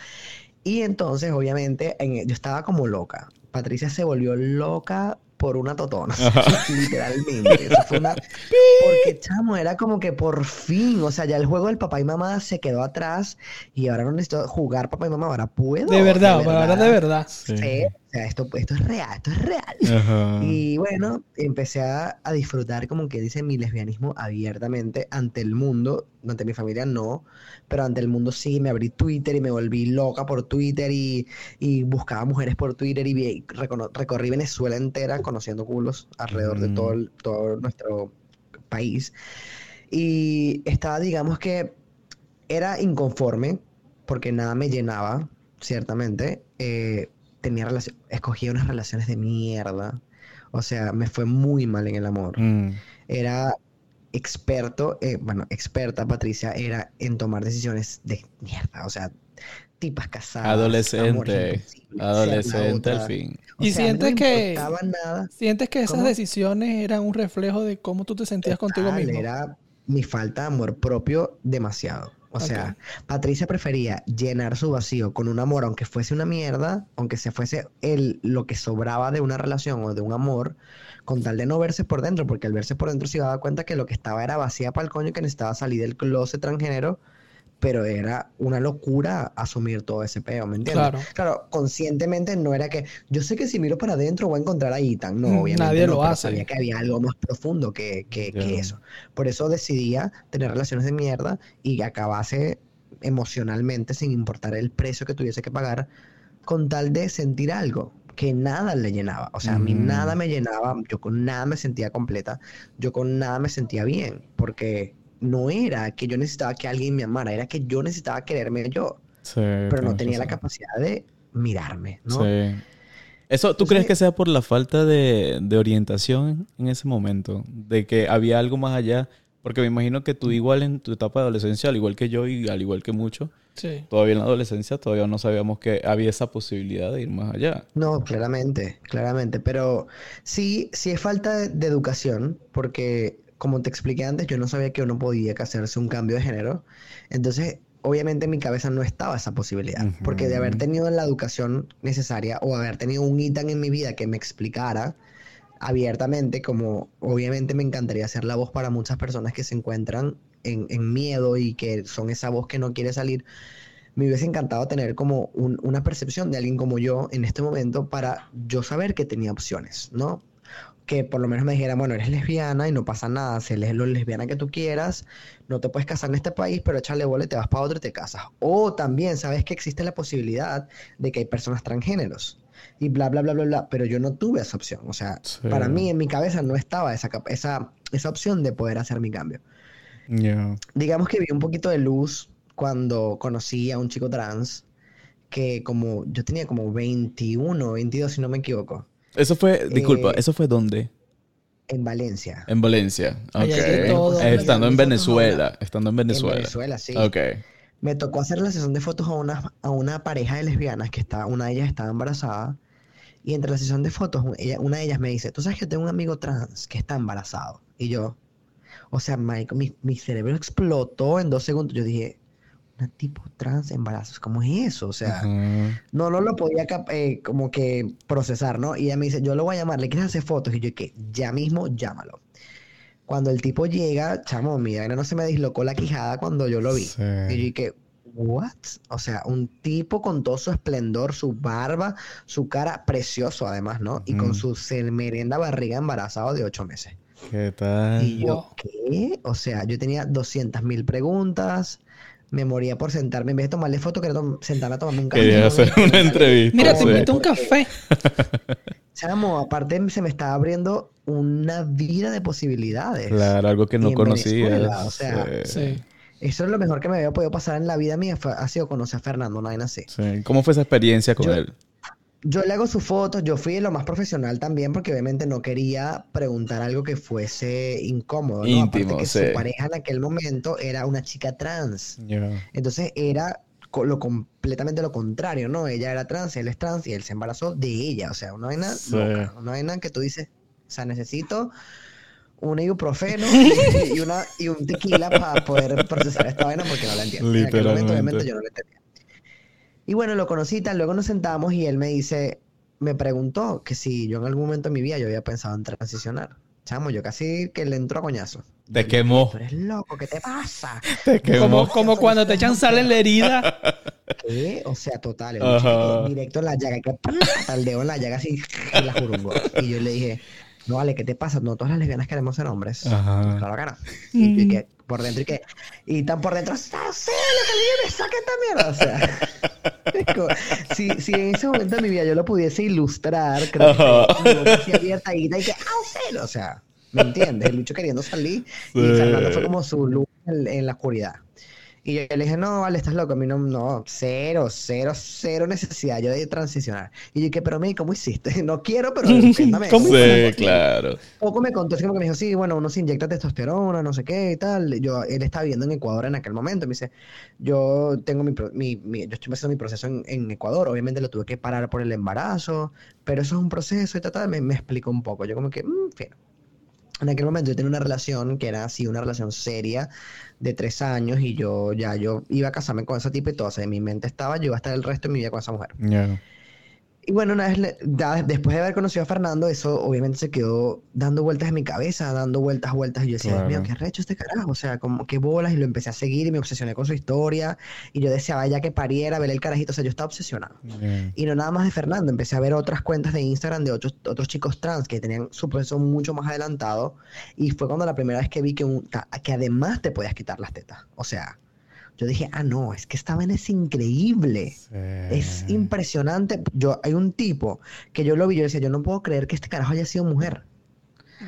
Y entonces, obviamente, en- yo estaba como loca. Patricia se volvió loca por una totona, literalmente. Eso fue una... Porque, chamo, era como que por fin, o sea, ya el juego del papá y mamá se quedó atrás y ahora no necesito jugar papá y mamá, ahora puedo. De verdad, para hablar de verdad. Sí. Sí, o sea, esto, esto es real, esto es real. Ajá. Y bueno, empecé a, a disfrutar, como que dice, mi lesbianismo abiertamente ante el mundo, ante mi familia no, pero ante el mundo sí, me abrí Twitter y me volví loca por Twitter y, y buscaba mujeres por Twitter y vi- recorrí Venezuela entera conociendo culos alrededor de todo, el- todo nuestro país. Y estaba, digamos que, era inconforme porque nada me llenaba, ciertamente. Eh, tenía escogía unas relaciones de mierda. O sea, me fue muy mal en el amor. Mm. Era experto, eh, bueno, experta Patricia era en tomar decisiones de mierda. O sea, tipas casadas, Adolescente. Adolescente al fin. O ¿Y sea, no sientes me que- nada. ¿Sientes que esas ¿Cómo? decisiones eran un reflejo de cómo tú te sentías contigo mismo? Era mi falta de amor propio demasiado. O sea, Patricia prefería llenar su vacío con un amor, aunque fuese una mierda, aunque se fuese el, lo que sobraba de una relación o de un amor, con tal de no verse por dentro, porque al verse por dentro se iba a dar cuenta que lo que estaba era vacía para el coño, que necesitaba salir del closet transgénero, pero era una locura asumir todo ese peo, ¿me entiendes? Claro. Claro, conscientemente no era que yo sé que si miro para adentro voy a encontrar a Ethan, no, Mm, obviamente nadie no, lo hace. sabía que había algo más profundo que, que, eso. Por eso decidía tener relaciones de mierda y acabase emocionalmente sin importar el precio que tuviese que pagar con tal de sentir algo que nada le llenaba. O sea, a mí Mm. nada me llenaba, yo con nada me sentía completa, yo con nada me sentía bien, porque no era que yo necesitaba que alguien me amara, era que yo necesitaba quererme yo, Sí, pero no tenía la capacidad de mirarme, ¿no? Sí. Eso, ¿tú Entonces- crees que sea por la falta de, de orientación en ese momento? De que había algo más allá. Porque me imagino que tú igual en tu etapa de adolescencia, al igual que yo y al igual que muchos, Sí. todavía en la adolescencia todavía no sabíamos que había esa posibilidad de ir más allá. No, claramente, claramente. Pero sí, sí es falta de, de educación, porque como te expliqué antes, yo no sabía que uno podía hacerse un cambio de género. Entonces, obviamente en mi cabeza no estaba esa posibilidad. Porque de haber tenido la educación necesaria o haber tenido un ITAN en mi vida que me explicara abiertamente, como obviamente me encantaría ser la voz para muchas personas que se encuentran en, en miedo y que son esa voz que no quiere salir me hubiese encantado tener como un- una percepción de alguien como yo en este momento para yo saber que tenía opciones, ¿no? Que por lo menos me dijera, bueno, eres lesbiana y no pasa nada, sé lo lesbiana que tú quieras, no te puedes casar en este país, pero échale bola y te vas para otro y te casas. O también sabes que existe la posibilidad de que hay personas transgéneros y bla, bla, bla, bla, bla, pero yo no tuve esa opción. O sea, Sí. para mí en mi cabeza no estaba esa, esa, esa opción de poder hacer mi cambio digamos que vi un poquito de luz cuando conocí a un chico trans que como yo tenía como 21, 22 si no me equivoco, Eso fue, disculpa, Eh, ¿eso fue dónde? en Valencia. En Valencia. Ok. todo. Eh, Estando en Venezuela. Estando en En Venezuela. Venezuela, sí. Ok. Me tocó hacer la sesión de fotos a una, a una pareja de lesbianas que está, una de ellas estaba embarazada. Y entre la sesión de fotos, una de ellas me dice, tú sabes que yo tengo un amigo trans que está embarazado. Y yo, o sea, Mike, mi, mi cerebro explotó en dos segundos. Yo dije, tipo trans embarazos, ¿cómo es eso? O sea, no, no lo podía eh, como que procesar, ¿no? Y ella me dice, yo lo voy a llamar, ¿le quieres hacer fotos? Y yo, que ya mismo llámalo. Cuando el tipo llega, chamo, mi no se me dislocó la quijada cuando yo lo vi. Sí. Y yo dije, ¿what? O sea, un tipo con todo su esplendor, su barba, su cara precioso además, ¿no? Y con su merenda barriga embarazado de ocho meses. ¿Qué tal? Y yo. ¿qué? O sea, yo tenía 200 mil preguntas, me moría por sentarme, en vez de tomarle foto, quería sentarme a tomarme un café. Quería hacer una entrevista. Mira, te invito un café. Chamo, aparte se me estaba abriendo una vida de posibilidades. Claro, algo que no conocía. O sea, Sí. Eso es lo mejor que me había podido pasar en la vida mía, fue- ha sido conocer a Fernando, una así. Sí. ¿Cómo fue esa experiencia con Yo- él? Yo le hago sus fotos, yo fui lo más profesional también porque obviamente no quería preguntar algo que fuese incómodo, ¿no? Íntimo, Aparte que sí. su pareja en aquel momento era una chica trans. Entonces era co- lo completamente lo contrario, ¿no? Ella era trans, él es trans y él se embarazó de ella. O sea, una vaina Sí. loca, una vaina que tú dices, o sea, necesito un ibuprofeno y, y una, y un tequila para poder procesar esta vaina porque no la entiendo. En aquel momento, obviamente, yo no la entendía. Y bueno, lo conocí y tal, luego nos sentamos y él me dice, me preguntó que si yo en algún momento en mi vida yo había pensado en transicionar. Chamo, yo casi que le entro a coñazo. Te quemó. Tú eres loco, ¿qué te pasa? Te quemó. Como, como cuando te echan sal en la herida. ¿Qué? O sea, total, el bicho directo en la llaga, que el dedo en la llaga así, y la jurungo. Y yo le dije, no vale, ¿qué te pasa? No todas las lesbianas queremos ser hombres. Ajá. Claro que no. Y, yo, que por dentro y que, y tan por dentro, ¡Ah, sí, lo que saque esta mierda! O sea, si, si en ese momento de mi vida yo lo pudiese ilustrar, creo que así abierta y, y que, ¡ah! O sea, ¿me entiendes? El bicho queriendo salir y. Fernando fue como su luz en, en la oscuridad. Y yo le dije, no, vale, estás loco. A mí no, no, cero, cero, cero necesidad yo de transicionar. Y yo dije, pero me, ¿cómo hiciste? No quiero, pero entiéndame. ¿Cómo ¿cómo Sí, hiciste? claro. Poco me contó, así como que me dijo, sí, bueno, uno se inyecta testosterona, no sé qué y tal. Yo, él estaba viviendo en Ecuador en aquel momento. Me dice, yo tengo mi, mi, mi- yo estoy haciendo mi proceso en, en Ecuador. Obviamente lo tuve que parar por el embarazo, pero eso es un proceso y tal, tal. Me, me explicó un poco. Yo como que, mmm, fino. En aquel momento yo tenía una relación que era así, una relación seria de tres años y yo ya yo iba a casarme con esa tipo y todo. En mi mente estaba, yo iba a estar el resto de mi vida con esa mujer. Y bueno, una vez, le- da- después de haber conocido a Fernando, eso obviamente se quedó dando vueltas en mi cabeza, dando vueltas, vueltas. Y yo decía, Dios mío, qué recho este carajo. O sea, como qué bolas. Y lo empecé a seguir y me obsesioné con su historia. Y yo deseaba ya que pariera, ver el carajito. O sea, yo estaba obsesionado. Y no nada más de Fernando, empecé a ver otras cuentas de Instagram de otros, otros chicos trans que tenían su proceso mucho más adelantado. Y fue cuando la primera vez que vi que, un- que además te podías quitar las tetas. O sea, yo dije, ah, no, es que esta vaina es increíble. Es impresionante. Yo, hay un tipo que yo lo vi, yo decía, yo no puedo creer que este carajo haya sido mujer.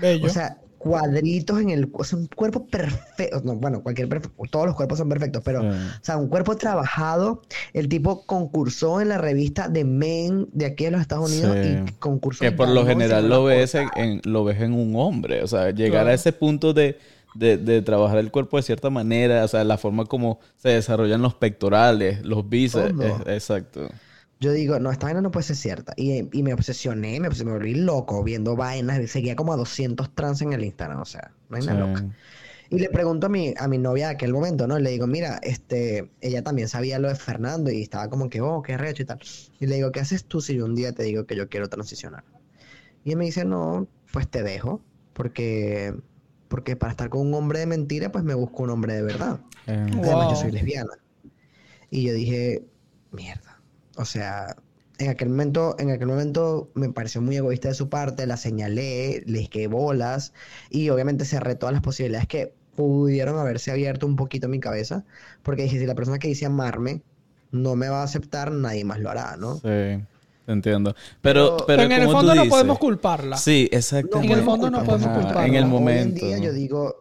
Bello. O sea, cuadritos en el, o sea, un cuerpo perfecto. No, bueno, cualquier todos los cuerpos son perfectos, pero, Sí. o sea, un cuerpo trabajado. El tipo concursó en la revista de Men de aquí de los Estados Unidos Sí. y concursó. Que por lo general lo ves en, lo ves en un hombre. O sea, llegar Claro. a ese punto de, de, de trabajar el cuerpo de cierta manera, o sea, la forma como se desarrollan los pectorales, los bíceps. Es- exacto. Yo digo, no, esta vaina no puede ser cierta. Y, y me obsesioné, me, obses- me volví loco viendo vainas. y Seguía como a 200 trans en el Instagram, o sea, nada Sí. loca. Y le pregunto a mi, a mi novia de aquel momento, ¿no? Le digo, mira, este, ella también sabía lo de Fernando y estaba como que, oh, qué recho y tal. Y le digo, ¿qué haces tú si yo un día te digo que yo quiero transicionar? Y ella me dice, no, pues te dejo, porque, porque para estar con un hombre de mentira, pues me busco un hombre de verdad. Eh, Wow. Además, yo soy lesbiana. Y yo dije, mierda. O sea, en aquel momento, en aquel momento me pareció muy egoísta de su parte, la señalé, le dije bolas, y obviamente cerré todas las posibilidades que pudieron haberse abierto un poquito en mi cabeza, porque dije, si la persona que dice amarme no me va a aceptar, nadie más lo hará, ¿no? Sí, entiendo. Pero, Pero- pero, en el fondo no podemos culparla. Sí, No exactamente. En el fondo no podemos culparla. En el Hoy momento. en día yo digo,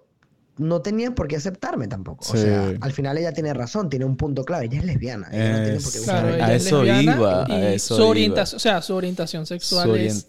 no tenía por qué aceptarme tampoco. O sea, al final ella tiene razón, tiene un punto clave, ella es lesbiana, ella no tiene por qué Es- Claro, buscarme. ella A es eso lesbiana iba, a eso su iba. orientación, o sea, su orientación Su sexual es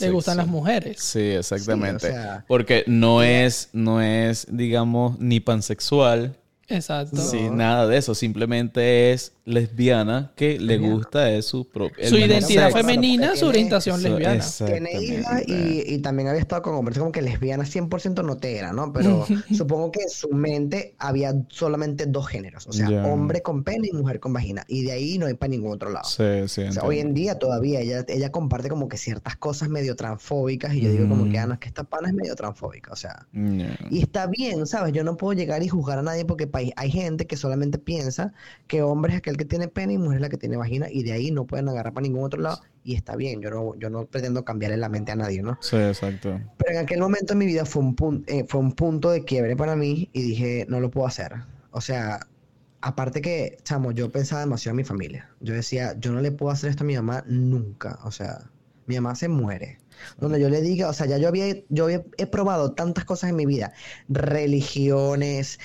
le gustan las mujeres. Sí, exactamente. Sí, o sea- Porque no es, no es, digamos, ni pansexual, Exacto. sí, No. nada de eso. Simplemente es lesbiana que le gusta es su propio. Su identidad sexo. femenina, su Tiene- orientación Eso, lesbiana. Tiene hija y, y también había estado con hombres como que lesbiana 100% no te era, ¿no? Pero supongo que en su mente había solamente dos géneros, o sea, Ya. hombre con pene y mujer con vagina, y de ahí no hay para ningún otro lado. Sí, sí, O sea, hoy en día todavía ella, ella comparte como que ciertas cosas medio transfóbicas y yo digo como que, Mm. ah, no, es que esta pana es medio transfóbica, o sea, Ya. y está bien, ¿sabes? Yo no puedo llegar y juzgar a nadie porque hay gente que solamente piensa que hombre es aquel que tiene pene y mujer es la que tiene vagina y de ahí no pueden agarrar para ningún otro lado y está bien, yo no, yo no pretendo cambiarle la mente a nadie, ¿no? Sí, exacto. Pero en aquel momento en mi vida fue un, pun- eh, fue un punto de quiebre para mí y dije, no lo puedo hacer. O sea, aparte que, chamo, yo pensaba demasiado en mi familia. Yo decía, yo no le puedo hacer esto a mi mamá nunca. O sea, mi mamá se muere. Donde yo le diga, o sea, ya yo había, yo había, he probado tantas cosas en mi vida, religiones,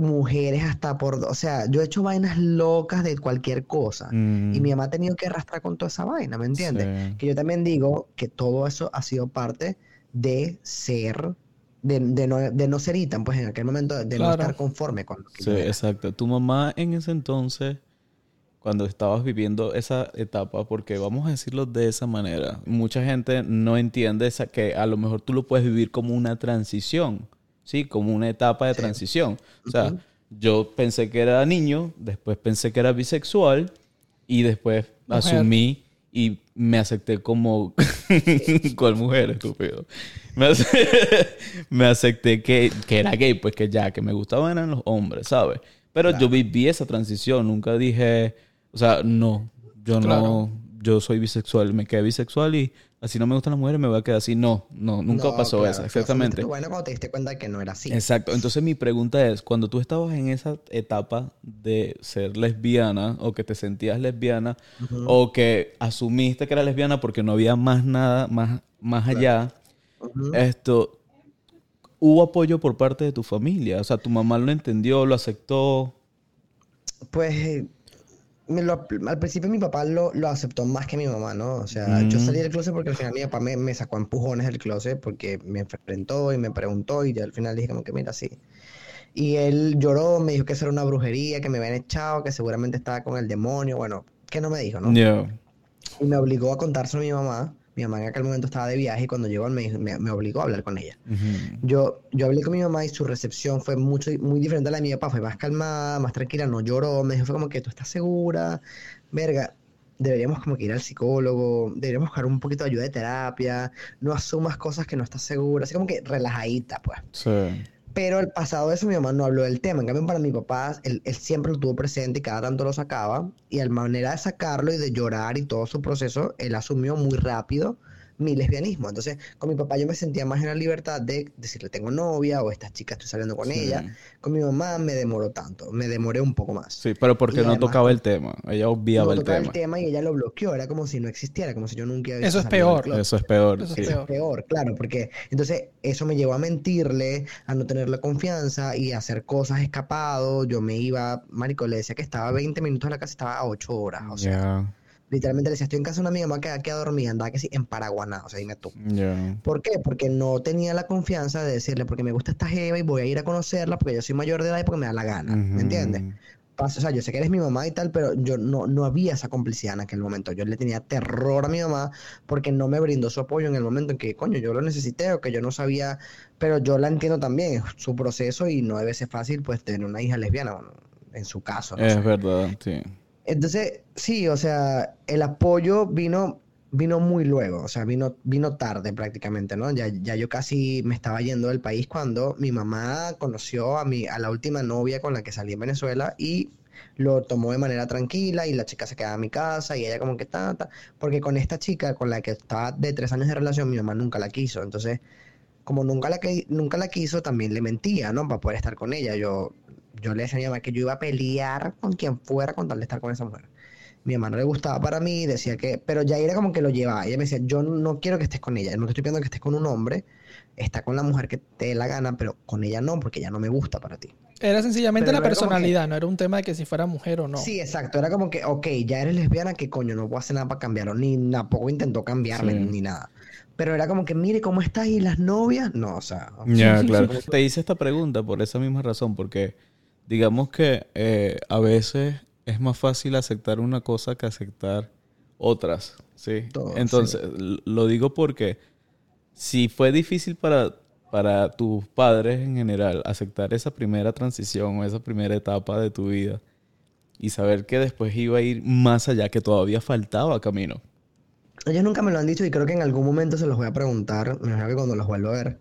mujeres hasta por, o sea, yo he hecho vainas locas de cualquier cosa. Mm, Y mi mamá ha tenido que arrastrar con toda esa vaina, ¿me entiendes? sí. Que yo también digo que todo eso ha sido parte de ser, de, de no, de no ser Ethan, pues en aquel momento de no estar conforme con lo que Sí, exacto. Tu mamá en ese entonces, cuando estabas viviendo esa etapa, porque vamos a decirlo de esa manera, mucha gente no entiende esa, que a lo mejor tú lo puedes vivir como una transición, ¿sí? Como una etapa de transición. O sea, yo pensé que era niño, después pensé que era bisexual y después Mujer. asumí y me acepté como... ¿Cuál mujer, estúpido? Me, ace- me acepté que, que era gay, pues que ya, que me gustaban eran los hombres, ¿sabes? Pero yo viví esa transición, nunca dije, o sea, no, yo no, yo soy bisexual, me quedé bisexual y así no me gustan las mujeres, me voy a quedar así. No, no, nunca No, pasó claro, asumiste exactamente. vaina cuando te diste cuenta que no era así. Exacto. Entonces mi pregunta es, cuando tú estabas en esa etapa de ser lesbiana o que te sentías lesbiana o que asumiste que era lesbiana porque no había más nada más, más allá, esto, ¿hubo apoyo por parte de tu familia? O sea, tu mamá lo entendió, lo aceptó. Pues me lo- al principio mi papá lo, lo aceptó más que mi mamá, ¿no? O sea, yo Mm. salí del closet porque al final mi papá me, me sacó empujones del closet porque me enfrentó y me preguntó y yo al final dije como que mira, sí. Y él lloró, me dijo que eso era una brujería, que me habían echado, que seguramente estaba con el demonio, bueno, que no me dijo, ¿no? Yeah. Y me obligó a contárselo a mi mamá. Mi mamá en aquel momento estaba de viaje y cuando llegó me, me, me obligó a hablar con ella. Yo, yo hablé con mi mamá y su recepción fue mucho, muy diferente a la de mi papá. Fue más calmada, más tranquila, no lloró. Me dijo, fue como que tú estás segura. Verga, deberíamos como que ir al psicólogo, deberíamos buscar un poquito de ayuda de terapia. No asumas cosas que no estás segura. Así como que relajadita, pues. Sí. Pero el pasado de eso mi mamá no habló del tema. En cambio, para mi papá, él, él siempre lo tuvo presente y cada tanto lo sacaba. Y a manera de sacarlo y de llorar y todo su proceso, él asumió muy rápido mi lesbianismo. Entonces, con mi papá yo me sentía más en la libertad de decirle tengo novia o esta chica estoy saliendo con Sí. ella. Con mi mamá me demoró tanto, me demoré un poco más. Sí, pero porque Y no además- tocaba el tema. Ella obviaba No el tocaba tema. el tema y ella lo bloqueó, era como si no existiera, como si yo nunca hubiese Eso es peor. Eso es peor. Eso es sí. peor. Es peor, claro, porque entonces eso me llevó a mentirle, a no tenerle confianza y a hacer cosas escapado. Yo me iba, marico, le decía que estaba 20 minutos en la casa, estaba a 8 horas. O sea. Literalmente le decía, estoy en casa de una amiga mamá que queda dormida, andaba que sí, en Paraguaná, o sea, dime tú. ¿Por qué? Porque no tenía la confianza de decirle, porque me gusta esta jeva y voy a ir a conocerla porque yo soy mayor de edad y porque me da la gana, ¿me Ujú. entiendes? O sea, yo sé que eres mi mamá y tal, pero yo no, no había esa complicidad en aquel momento. Yo le tenía terror a mi mamá porque no me brindó su apoyo en el momento en que, coño, yo lo necesité o que yo no sabía, pero yo la entiendo también, su proceso y no debe ser fácil, pues, tener una hija lesbiana, bueno, en su caso, no Es sé. verdad, sí. Entonces, sí, o sea, el apoyo vino, vino muy luego, o sea, vino, vino tarde prácticamente, ¿no? Ya, ya yo casi me estaba yendo del país cuando mi mamá conoció a mi, a la última novia con la que salí en Venezuela y lo tomó de manera tranquila y la chica se quedaba en mi casa y ella como que ta, ta, porque con esta chica con la que estaba de tres años de relación, mi mamá nunca la quiso, entonces, como nunca la, nunca la quiso, también le mentía, ¿no? Para poder estar con ella, yo, yo le decía a mi mamá que yo iba a pelear con quien fuera con tal de estar con esa mujer. Mi mamá no le gustaba para mí, decía que, pero ya era como que lo llevaba. Ella me decía, yo no quiero que estés con ella, no te estoy pidiendo que estés con un hombre, está con la mujer que te dé la gana, pero con ella no, porque ella no me gusta para ti. Era sencillamente Pero la que- personalidad, no era un tema de que si fuera mujer o no. Sí, exacto, era como que, ok, ya eres lesbiana, que coño, no puedo hacer nada para cambiarlo, ni tampoco intentó cambiarme, Sí. ni nada. Pero era como que, mire, ¿cómo estás y las novias? No, o sea, Ya, claro. Te hice esta pregunta por esa misma razón, porque digamos que eh, a veces es más fácil aceptar una cosa que aceptar otras, ¿sí? Todo, Entonces, lo digo porque si fue difícil para, para tus padres en general aceptar esa primera transición o esa primera etapa de tu vida y saber que después iba a ir más allá, que todavía faltaba camino. Ellos nunca me lo han dicho y creo que en algún momento se los voy a preguntar, me imagino que cuando los vuelva a ver.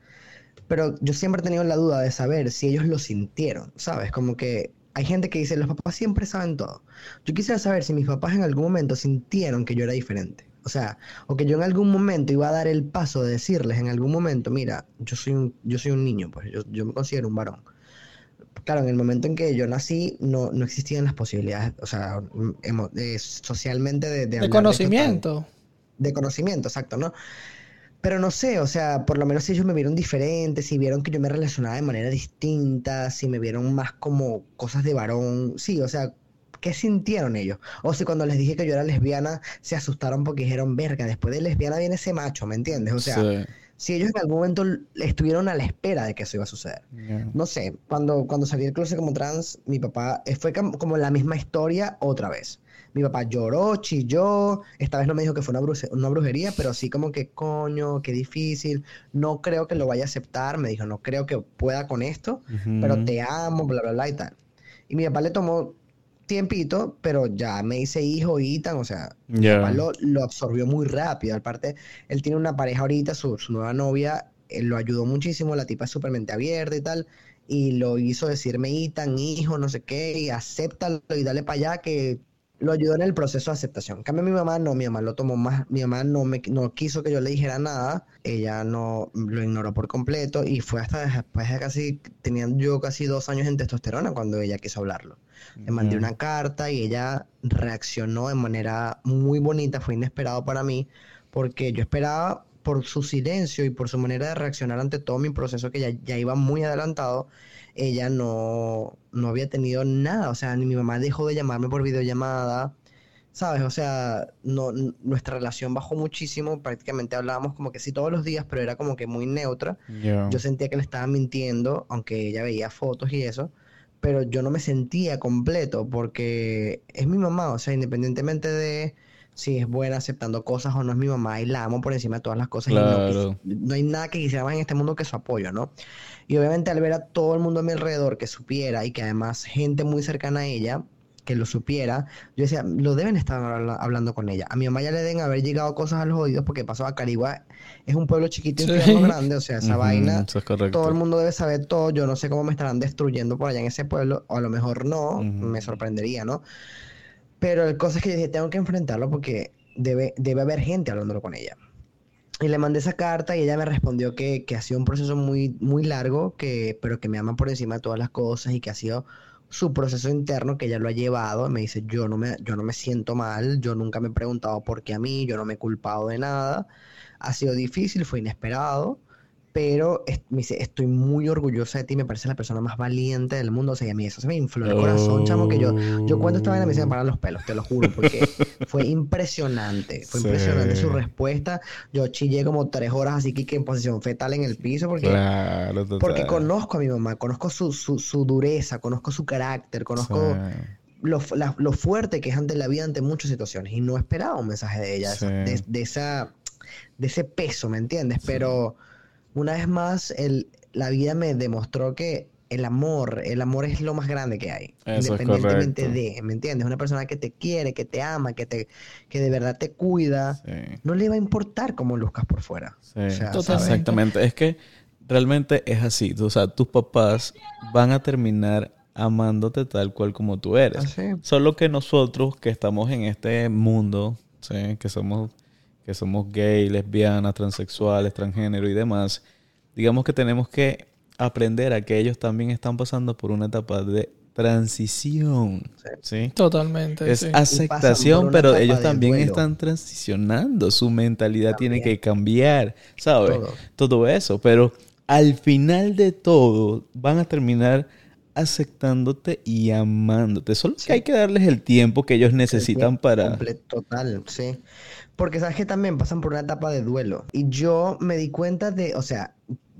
Pero yo siempre he tenido la duda de saber si ellos lo sintieron, ¿sabes? Como que hay gente que dice, los papás siempre saben todo. Yo quisiera saber si mis papás en algún momento sintieron que yo era diferente. O sea, o que yo en algún momento iba a dar el paso de decirles en algún momento, mira, yo soy un, yo soy un niño, pues yo, yo me considero un varón. Claro, en el momento en que yo nací no, no existían las posibilidades, o sea, emo- eh, socialmente de, de conocimiento. de conocimiento, exacto, ¿no? Pero no sé, o sea, por lo menos si ellos me vieron diferente, si vieron que yo me relacionaba de manera distinta, si me vieron más como cosas de varón, sí, o sea, ¿qué sintieron ellos? O si cuando les dije que yo era lesbiana, se asustaron porque dijeron, verga, después de lesbiana viene ese macho, ¿me entiendes? O sea, Sí. si ellos en algún momento estuvieron a la espera de que eso iba a suceder. No sé, cuando, cuando salí del closet como trans, mi papá eh, fue como la misma historia otra vez. Mi papá lloró, chilló, esta vez no me dijo que fue una, bruje- una brujería, pero sí como que coño, qué difícil, no creo que lo vaya a aceptar, me dijo, no creo que pueda con esto, pero te amo, bla, bla, bla y tal. Y mi papá le tomó tiempito, pero ya me hice hijo y tan, o sea, mi Ya. papá lo, lo absorbió muy rápido. Aparte, él tiene una pareja ahorita, su, su nueva novia, él lo ayudó muchísimo, la tipa es súper mente abierta y tal, y lo hizo decirme Itan, hijo, no sé qué, y acéptalo y dale para allá que lo ayudó en el proceso de aceptación. En cambio, mi mamá no, mi mamá lo tomó más, mi mamá no me no quiso que yo le dijera nada, ella no lo ignoró por completo y fue hasta después de casi, tenían yo casi dos años en testosterona cuando ella quiso hablarlo. Le mandé una carta y ella reaccionó de manera muy bonita, fue inesperado para mí, porque yo esperaba por su silencio y por su manera de reaccionar ante todo mi proceso que ya, ya iba muy adelantado, ella no, no había tenido nada, o sea, ni mi mamá dejó de llamarme por videollamada, ¿sabes? O sea, no, nuestra relación bajó muchísimo, prácticamente hablábamos como que sí todos los días, pero era como que muy neutra. Yo sentía que le estaba mintiendo, aunque ella veía fotos y eso, pero yo no me sentía completo porque es mi mamá, o sea, independientemente de si es buena aceptando cosas o no es mi mamá y la amo por encima de todas las cosas y no, Claro. no hay nada que quisiera más en este mundo que su apoyo, ¿no? Y obviamente al ver a todo el mundo a mi alrededor que supiera y que además gente muy cercana a ella que lo supiera, yo decía, lo deben estar habla- hablando con ella. A mi mamá ya le deben haber llegado cosas a los oídos porque pasó a Carigua, es un pueblo chiquito y Sí. grande, o sea, esa vaina Eso es correcto. todo el mundo debe saber todo. Yo no sé cómo me estarán destruyendo por allá en ese pueblo, o a lo mejor no, me sorprendería, ¿no? Pero el cosa es que yo dije, tengo que enfrentarlo porque debe, debe haber gente hablándolo con ella. Y le mandé esa carta y ella me respondió que, que ha sido un proceso muy, muy largo, que, pero que me ama por encima de todas las cosas y que ha sido su proceso interno que ella lo ha llevado. Me dice, yo no me, yo no me siento mal, yo nunca me he preguntado por qué a mí, yo no me he culpado de nada. Ha sido difícil, fue inesperado, pero me dice, estoy muy orgullosa de ti, me parece la persona más valiente del mundo. O sea, y a mí eso se me infló el corazón, chamo, que yo, yo cuento esta vaina y me se me paran los pelos, te lo juro, porque fue impresionante, fue Sí. impresionante su respuesta. Yo chillé como tres horas así que, en posición fetal en el piso, porque, Claro, porque conozco a mi mamá, conozco su, su, su dureza, conozco su carácter, conozco Sí. lo, la- lo fuerte que es ante la vida, ante muchas situaciones. Y no esperaba un mensaje de ella, Sí. esa- de, de esa, de ese peso, ¿me entiendes? Pero una vez más, el, la vida me demostró que el amor, el amor es lo más grande que hay. Eso independientemente de, ¿me entiendes? Una persona que te quiere, que te ama, que, te, que de verdad te cuida, Sí. no le va a importar cómo luzcas por fuera. Sí, O sea, Totalmente. exactamente. Es que realmente es así. O sea, tus papás van a terminar amándote tal cual como tú eres. Así. Solo que nosotros que estamos en este mundo, ¿sí? que somos que somos gay, lesbianas, transexuales, transgénero y demás, digamos que tenemos que aprender a que ellos también están pasando por una etapa de transición, ¿sí? Totalmente. Es sí. aceptación, pero ellos también duelo. están transicionando. Su mentalidad tiene que cambiar, ¿sabes? Todo. Todo eso. Pero al final de todo, van a terminar aceptándote y amándote. Solo que hay que darles el tiempo que ellos necesitan para. Total, sí. Porque sabes que también pasan por una etapa de duelo. Y yo me di cuenta de, o sea,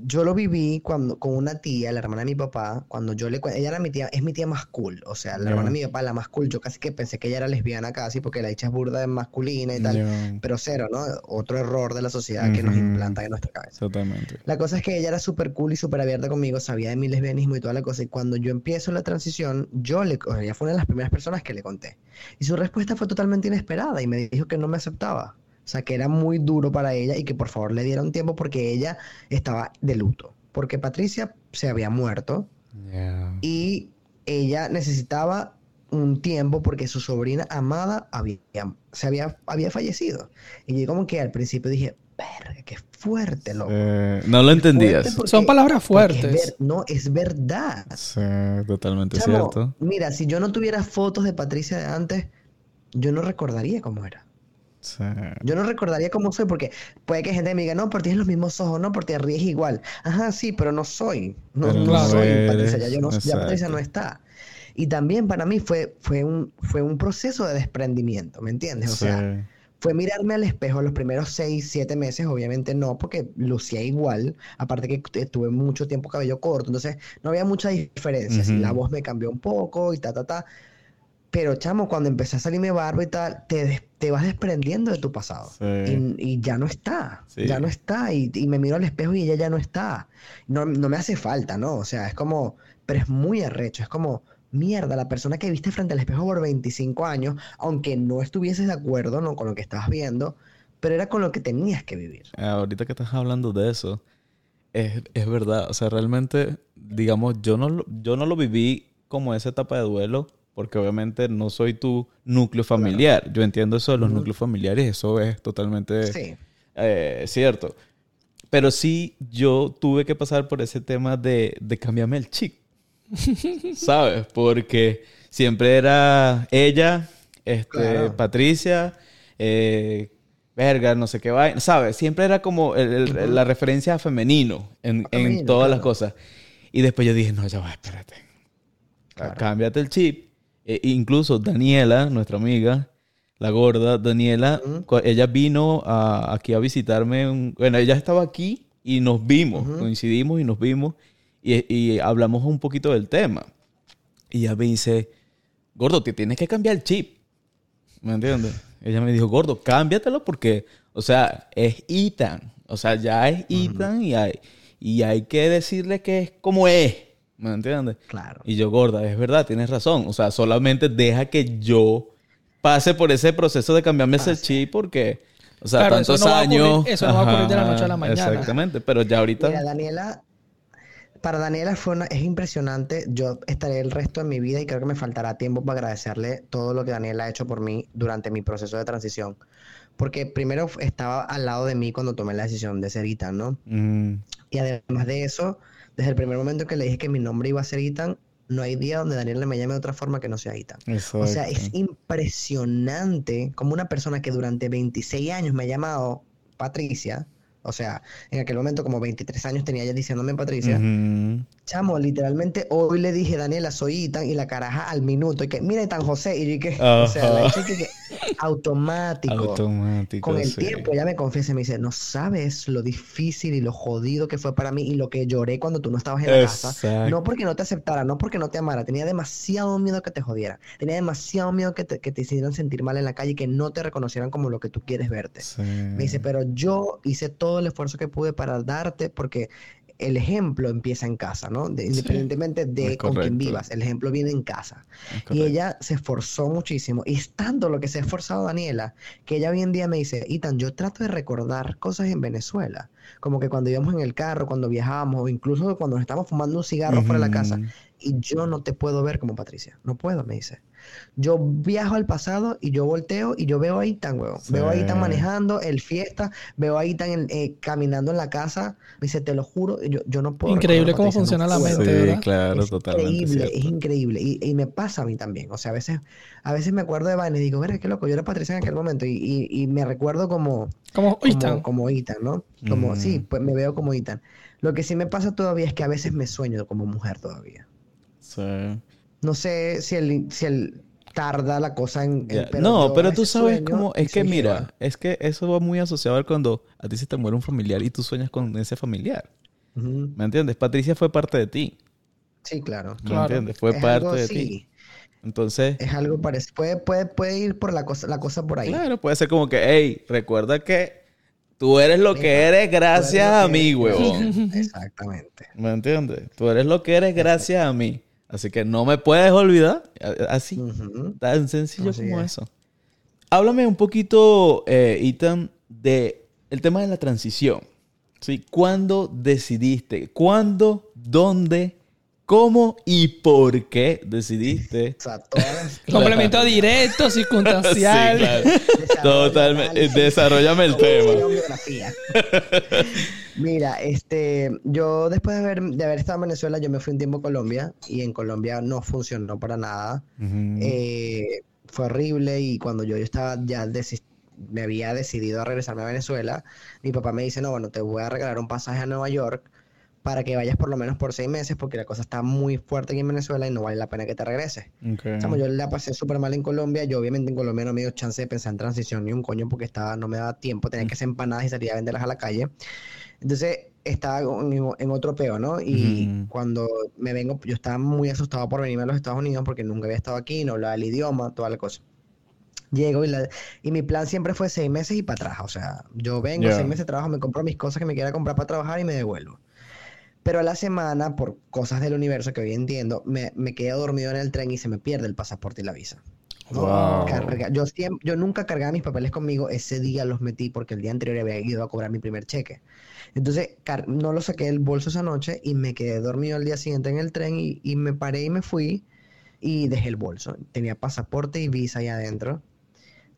yo lo viví cuando con una tía, la hermana de mi papá, cuando yo le ella era mi tía, es mi tía más cool, o sea, la hermana de mi papá, la más cool, yo casi que pensé que ella era lesbiana casi porque la dicha es burda de masculina y tal, pero cero, ¿no? Otro error de la sociedad que nos implanta en nuestra cabeza. Totalmente. La cosa es que ella era súper cool y súper abierta conmigo, sabía de mi lesbianismo y toda la cosa. Y cuando yo empiezo la transición, yo le, ella fue una de las primeras personas que le conté. Y su respuesta fue totalmente inesperada y me dijo que no me aceptaba. O sea, que era muy duro para ella y que por favor le diera un tiempo porque ella estaba de luto. Porque Patricia se había muerto y ella necesitaba un tiempo porque su sobrina amada había, se había, había fallecido. Y yo como que al principio dije, verga, qué fuerte, loco. No lo entendías. Porque- Son palabras es fuertes. ver- no, es verdad. Sí, totalmente Chamo, cierto. Mira, si yo no tuviera fotos de Patricia de antes, yo no recordaría cómo era. Sí. Yo no recordaría cómo soy, porque puede que gente me diga, no, pero tienes los mismos ojos, no, porque te ríes igual. Ajá, sí, pero no soy. No, no no soy eres, Patricia, ya, yo no, ya Patricia no está. Y también para mí fue, fue, un, fue un proceso de desprendimiento, ¿me entiendes? O sea, Sí. fue mirarme al espejo los primeros seis, siete meses, obviamente no, porque lucía igual, aparte que tu- tuve mucho tiempo cabello corto, entonces no había mucha diferencia, sí, Ujú. la voz me cambió un poco y ta, ta, ta, pero chamo, cuando empecé a salirme barba y tal, te, te vas desprendiendo de tu pasado Sí. y, y ya no está, Sí. ya no está, y, y me miro al espejo y ella ya no está, no, no me hace falta, ¿no? O sea, es como, pero es muy arrecho, es como, mierda, la persona que viste frente al espejo por 25 años, aunque no estuvieses de acuerdo, ¿no? Con lo que estabas viendo, pero era con lo que tenías que vivir. Ahorita que estás hablando de eso, es, es verdad. O sea, realmente, digamos, yo no, lo- yo no lo viví como esa etapa de duelo, porque obviamente no soy tu núcleo familiar. Yo entiendo eso de los núcleos familiares, eso es totalmente Sí, eh, cierto. Pero sí, yo tuve que pasar por ese tema de, de cambiarme el chip. ¿Sabes? Porque siempre era ella, este, Claro. Patricia, eh, verga, no sé qué vaina. ¿Sabes? Siempre era como el- el- Ujú. la referencia a femenino en, en todas las claro. cosas. Y después yo dije, no, ya va, espérate. Claro. Cámbiate el chip. E- incluso Daniela, nuestra amiga, la gorda Daniela, ella vino a- aquí a visitarme. un- bueno, ella estaba aquí y nos vimos, coincidimos y nos vimos y, y hablamos un poquito del tema. Y ella me dice, gordo, te tienes que cambiar el chip. ¿Me entiendes? Ella me dijo, gordo, cámbiatelo porque, o sea, es Ethan. O sea, ya es Ethan y, hay, y hay que decirle que es como es. ¿Me entiendes? claro. Y yo, gorda, es verdad, tienes razón. O sea, solamente deja que yo pase por ese proceso de cambiarme ese chip porque, o sea, Claro, eso tantos va ocurrir- años. eso no va a ocurrir de la noche a la mañana. Exactamente, pero ya ahorita. Mira, Daniela, para Daniela fue una, es impresionante. Yo estaré el resto de mi vida y creo que me faltará tiempo para agradecerle todo lo que Daniela ha hecho por mí durante mi proceso de transición. Porque primero estaba al lado de mí cuando tomé la decisión de ser Ethan, ¿no? Mm, Y además de eso, desde el primer momento que le dije que mi nombre iba a ser Ethan, no hay día donde Daniela me llame de otra forma que no sea Ethan. O sea, es impresionante como una persona que durante 26 años me ha llamado Patricia, O sea, en aquel momento como 23 años tenía ella diciéndome Patricia. Chamo, literalmente hoy le dije, Daniela, soy Itan, y la caraja al minuto, y que, mira Itan José, y yo que, o sea, la que, que automático. Automático. Con el sí. tiempo ella me confiesa y me dice, no sabes lo difícil y lo jodido que fue para mí y lo que lloré cuando tú no estabas en la casa. No porque no te aceptara, no porque no te amara, tenía demasiado miedo que te jodiera, tenía demasiado miedo que te, que te hicieran sentir mal en la calle y que no te reconocieran como lo que tú quieres verte. Sí. Me dice, pero yo hice todo el esfuerzo que pude para darte porque el ejemplo empieza en casa, ¿no? De- independientemente de con quién vivas, el ejemplo viene en casa. Y ella se esforzó muchísimo. Y es tanto lo que se ha esforzado Daniela, que ella hoy en día me dice, Itan, yo trato de recordar cosas en Venezuela. Como que cuando íbamos en el carro, cuando viajábamos, o incluso cuando nos estamos fumando un cigarro fuera de la casa. Y yo no te puedo ver como Patricia. No puedo, me dice. Yo viajo al pasado y yo volteo y yo veo a Itan, weón. Veo a Itan manejando el fiesta, veo a Itan eh, caminando en la casa. Me dice, te lo juro, yo, yo no puedo. Increíble cómo funciona la puedo". mente, Sí, ¿verdad? claro, Es totalmente. increíble, es increíble. Y, y me pasa a mí también. O sea, a veces, a veces me acuerdo de Vane y digo, verga, qué loco, yo era Patricia en aquel momento. Y, y, y me recuerdo como, Como, como, Ethan. como Ethan, ¿no? Como, Mm. sí, pues me veo como Ethan. Lo que sí me pasa todavía es que a veces me sueño como mujer todavía. Sí. No sé si el, si el tarda la cosa en... no, pero tú sabes cómo. y Es que mira, es que eso va muy asociado a cuando a ti se te muere un familiar y tú sueñas con ese familiar. ¿Me entiendes? Patricia fue parte de ti. Sí, claro. ¿Me Claro. entiendes? Fue Es parte algo de así, ti. Entonces, Es algo parecido. Puede, puede, puede ir por la cosa, la cosa por ahí. claro, puede ser como que, hey, recuerda que tú eres lo que eres gracias a mí, huevón. Exactamente. ¿Me entiendes? Tú eres lo que eres gracias a mí. Así que no me puedes olvidar. Así. Tan sencillo Así como es. eso. Háblame un poquito, eh, Ethan, de el tema de la transición. ¿Sí? ¿Cuándo decidiste? ¿Cuándo? ¿Dónde? ¿Cómo? ¿Y por qué decidiste? O sea, todas las... Complemento directo, circunstancial. Sí, claro. Totalmente. Desarrollame el tema. Mira, este, yo después de haber, de haber estado en Venezuela, yo me fui un tiempo a Colombia y en Colombia no funcionó para nada. Eh, fue horrible y cuando yo, yo estaba ya me había decidido a regresarme a Venezuela, mi papá me dice, no, bueno, te voy a regalar un pasaje a Nueva York para que vayas por lo menos por seis meses porque la cosa está muy fuerte aquí en Venezuela y no vale la pena que te regreses. Ok. Chamo, yo la pasé súper mal en Colombia. Yo obviamente en Colombia no me dio chance de pensar en transición ni un coño porque estaba, no me daba tiempo. Tenía que hacer empanadas y salir a venderlas a la calle. Entonces estaba en, en otro peo, ¿no? Y cuando me vengo, yo estaba muy asustado por venirme a los Estados Unidos porque nunca había estado aquí, no hablaba el idioma, toda la cosa. Llego y, la- y mi plan siempre fue seis meses y para atrás. O sea, yo vengo, Ya. seis meses trabajo, me compro mis cosas que me quiera comprar para trabajar y me devuelvo. Pero a la semana, por cosas del universo que hoy entiendo, me, me quedé dormido en el tren y se me pierde el pasaporte y la visa. Carga- yo, siem- yo nunca cargaba mis papeles conmigo, ese día los metí porque el día anterior había ido a cobrar mi primer cheque. Entonces, no lo saqué del bolso esa noche y me quedé dormido al día siguiente en el tren y, y me paré y me fui y dejé el bolso. Tenía pasaporte y visa ahí adentro.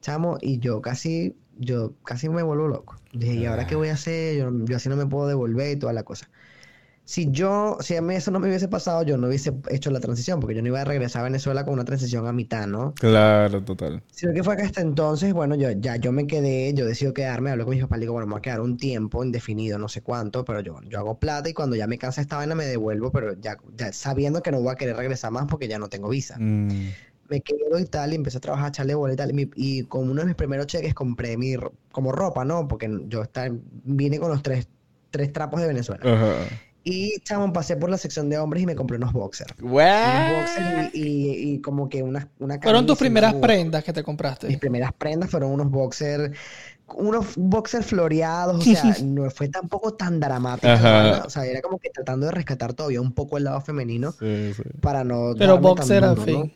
Chamo, y yo casi, yo casi me vuelvo loco. Dije, ¿y ahora qué voy a hacer? Yo, yo así no me puedo devolver y toda la cosa. Si yo, si a mí eso no me hubiese pasado, yo no hubiese hecho la transición, porque yo no iba a regresar a Venezuela con una transición a mitad, ¿no? Claro, total. Sino que fue que hasta entonces, bueno, yo ya yo me quedé, yo decido quedarme, hablé con mis papás, le digo, bueno, me voy a quedar un tiempo indefinido, no sé cuánto, pero yo, yo hago plata y cuando ya me cansa esta vaina me devuelvo, pero ya, ya sabiendo que no voy a querer regresar más porque ya no tengo visa. Mm, Me quedo y tal, y empecé a trabajar, a echarle bola y tal, y, mi- y con uno de mis primeros cheques compré mi, como ropa, ¿no? Porque yo está, vine con los tres, tres trapos de Venezuela. Ajá. Y, chamo, pasé por la sección de hombres y me compré unos boxers. Boxers y, y- y como que una, una Fueron tus primeras prendas que te mis compraste. primeras prendas fueron unos boxers, unos boxers floreados, o sea, no fue tampoco tan dramático, Ajá. o sea, era como que tratando de rescatar todavía un poco el lado femenino Sí, sí. para no Pero boxer al ¿no?